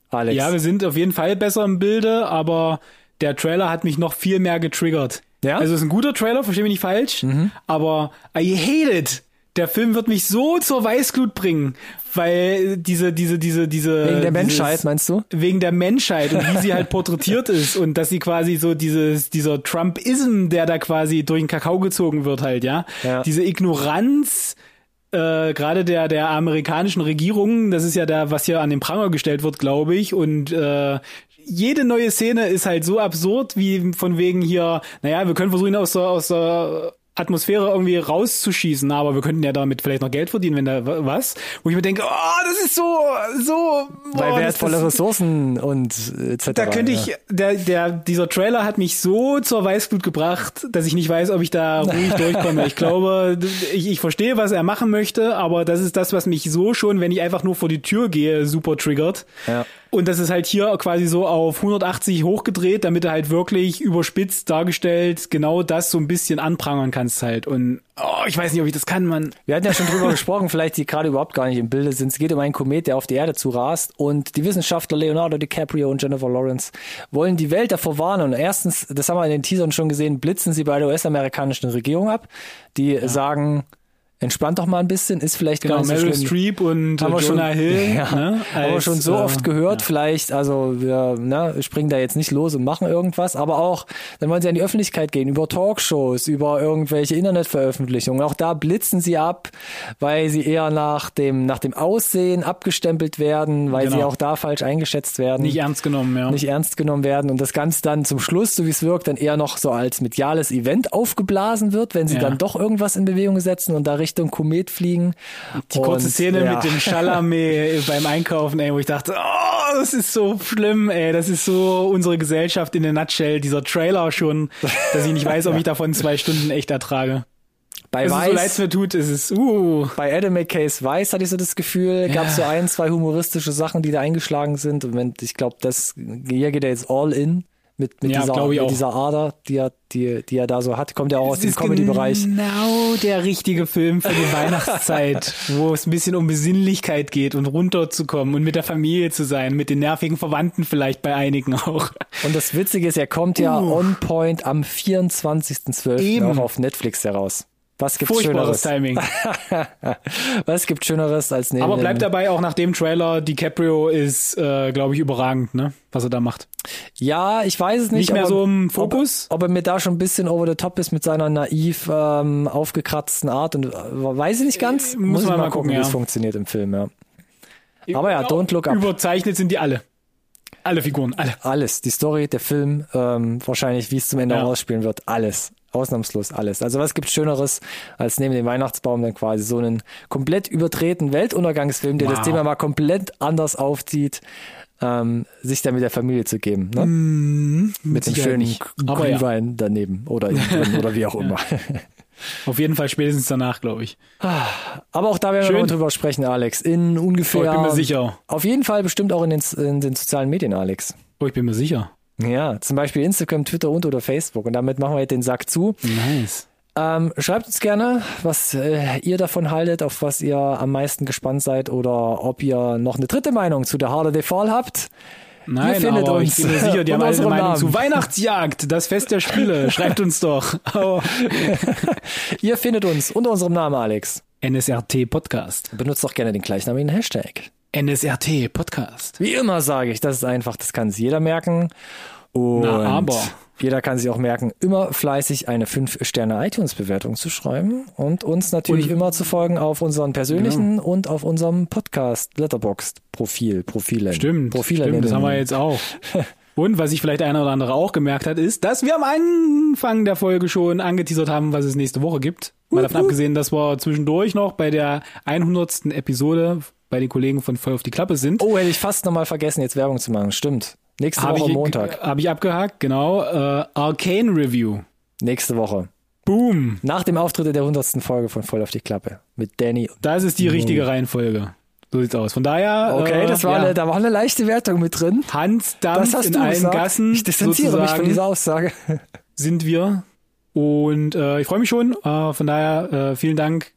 Alex? Ja, wir sind auf jeden Fall besser im Bilde, aber der Trailer hat mich noch viel mehr getriggert. Ja? Mhm. Also es ist ein guter Trailer, versteh mich nicht falsch, aber I hate it. Der Film wird mich so zur Weißglut bringen, weil diese, diese, diese, diese. Wegen der dieses- Menschheit, meinst du? wegen der Menschheit und wie sie halt porträtiert ist und dass sie quasi so dieses dieser Trumpism, der da quasi durch den Kakao gezogen wird halt, ja, Ja. diese Ignoranz äh, gerade der der amerikanischen Regierung, das ist ja da was hier an den Pranger gestellt wird, glaube ich und äh, jede neue Szene ist halt so absurd, wie von wegen hier, naja, wir können versuchen aus der, aus der Atmosphäre irgendwie rauszuschießen, aber wir könnten ja damit vielleicht noch Geld verdienen, wenn da wa- was. Wo ich mir denke, oh, das ist so, so. Weil oh, das- wertvolle das- Ressourcen und etc. da könnte ich, ja. der, der, dieser Trailer hat mich so zur Weißglut gebracht, dass ich nicht weiß, ob ich da ruhig durchkomme. Ich glaube, ich, ich verstehe, was er machen möchte, aber das ist das, was mich so schon, wenn ich einfach nur vor die Tür gehe, super triggert. Ja. Und das ist halt hier quasi so auf 180 hochgedreht, damit du halt wirklich überspitzt dargestellt genau das so ein bisschen anprangern kannst halt. Und oh, ich weiß nicht, ob ich das kann, man. Wir hatten ja schon drüber gesprochen, vielleicht die gerade überhaupt gar nicht im Bilde sind. Es geht um einen Komet, der auf die Erde zurast und die Wissenschaftler Leonardo DiCaprio und Jennifer Lawrence wollen die Welt davor warnen. Und erstens, das haben wir in den Teasern schon gesehen, blitzen sie bei der US-amerikanischen Regierung ab, die ja. sagen, entspannt doch mal ein bisschen, ist vielleicht genau, gar nicht Meryl so schlimm. Streep und Haben wir Jonah schon- Hill. Ja, ne, haben wir als, schon so äh, oft gehört, ja. vielleicht, also wir ne, springen da jetzt nicht los und machen irgendwas, aber auch, dann wollen sie an die Öffentlichkeit gehen, über Talkshows, über irgendwelche Internetveröffentlichungen. Auch da blitzen sie ab, weil sie eher nach dem, nach dem Aussehen abgestempelt werden, weil sie Genau. auch da falsch eingeschätzt werden Nicht ernst genommen, ja. nicht ernst genommen werden und das Ganze dann zum Schluss, so wie es wirkt, dann eher noch so als mediales Event aufgeblasen wird, wenn sie Ja. dann doch irgendwas in Bewegung setzen und da Richtung Komet fliegen. Die kurze Und, Szene ja. mit dem Chalamet beim Einkaufen, ey, wo ich dachte, oh, das ist so schlimm, ey, das ist so unsere Gesellschaft in der Nutshell, dieser Trailer schon, dass ich nicht weiß, ob ich davon zwei Stunden echt ertrage. Bei Es ist so leid es Weiß, mir tut, es ist, uh, bei Adam McKays Weiß hatte ich so das Gefühl, gab es so ein, zwei humoristische Sachen, die da eingeschlagen sind und wenn, ich glaube, das, hier geht er jetzt all in mit, mit, Ja, dieser, mit dieser Ader, die er, die, die er da so hat, kommt ja auch aus dem Comedy-Bereich. genau der richtige Film für die Weihnachtszeit, wo es ein bisschen um Besinnlichkeit geht und runterzukommen und mit der Familie zu sein, mit den nervigen Verwandten vielleicht bei einigen auch. Und das Witzige ist, er kommt ja Uh. on point am 24.12. Eben. auch auf Netflix heraus. Was gibt's Furchtbares Schöneres? Timing. Was gibt Schöneres als neben Aber bleibt dabei auch nach dem Trailer, DiCaprio ist, äh, glaube ich, überragend, ne? Was er da macht. Ja, ich weiß es nicht. Nicht mehr so im Fokus? Ob, ob er mir da schon ein bisschen over the top ist mit seiner naiv ähm, aufgekratzten Art und äh, weiß ich nicht ganz. Äh, muss ich man mal gucken, gucken, wie es ja. funktioniert im Film, ja. Aber ja, don't look up. Überzeichnet sind die alle. Alle Figuren, alle. Alles, die Story, der Film, ähm, wahrscheinlich, wie es zum Ende Ja. ausspielen wird, alles. Ausnahmslos alles. Also was gibt Schöneres, als neben dem Weihnachtsbaum dann quasi so einen komplett überdrehten Weltuntergangsfilm, der das Wow. Thema mal komplett anders aufzieht, ähm, sich dann mit der Familie zu geben. Ne? mit dem schönen. Aber ja. Daneben oder oder wie auch immer. Auf jeden Fall spätestens danach, glaube ich. Aber auch da werden wir Schön. noch drüber sprechen, Alex. In ungefähr. Oh, ich bin mir sicher. Auf jeden Fall bestimmt auch in den, in den sozialen Medien, Alex. Oh, ich bin mir sicher. Ja, zum Beispiel Instagram, Twitter und oder Facebook. Und damit machen wir jetzt den Sack zu. Nice. Ähm, schreibt uns gerne, was äh, ihr davon haltet, auf was ihr am meisten gespannt seid oder ob ihr noch eine dritte Meinung zu der Harder Fall habt. Nein, findet aber uns ich bin mir sicher, die haben alle eine Meinung Namen. zu Weihnachtsjagd, das Fest der Spiele. Schreibt uns doch. Oh. Ihr findet uns unter unserem Namen, Alex. NSRT Podcast. Benutzt doch gerne den gleichnamigen Hashtag. NSRT Podcast. Wie immer sage ich, das ist einfach, das kann sich jeder merken. Und Na, aber. jeder kann sich auch merken, immer fleißig eine 5-Sterne-iTunes-Bewertung zu schreiben und uns natürlich Und- immer zu folgen auf unseren persönlichen und auf unserem Podcast Letterboxd-Profil, Profilen. Stimmt, Profile stimmt das haben wir jetzt auch. Und was sich vielleicht einer oder andere auch gemerkt hat, ist, dass wir am Anfang der Folge schon angeteasert haben, was es nächste Woche gibt. Mal davon abgesehen, dass wir zwischendurch noch bei der 100. Episode bei den Kollegen von Voll auf die Klappe sind. Oh, hätte ich fast nochmal vergessen, jetzt Werbung zu machen. Stimmt. Nächste Habe Woche ich, Montag. Habe ich abgehakt, genau. Äh, Arcane Review. Nächste Woche. Boom. Nach dem Auftritt der 100. Folge von Voll auf die Klappe. Mit Danny. Das ist die richtige Reihenfolge. So sieht's aus. Von daher. Okay, äh, das war ja. eine, da war eine leichte Wertung mit drin. Hans Das Dampf hast in du allen gesagt. Gassen. Ich distanziere mich von dieser Aussage. sind wir. Und äh, ich freue mich schon. Äh, von daher äh, vielen Dank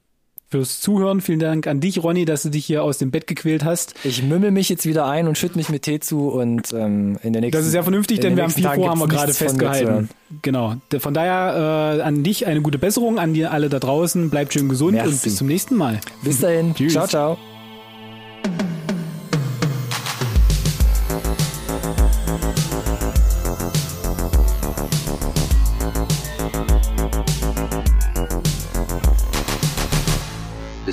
fürs Zuhören. Vielen Dank an dich, Ronny, dass du dich hier aus dem Bett gequält hast. Ich mümmel mich jetzt wieder ein und schütte mich mit Tee zu und ähm, in der nächsten Das ist ja vernünftig, denn den wir haben viel Tagen vor, haben wir gerade festgehalten. Genau. Von daher äh, an dich eine gute Besserung, an die alle da draußen. Bleibt schön gesund Merci. und bis zum nächsten Mal. Bis dahin. Tschüss. Ciao, ciao.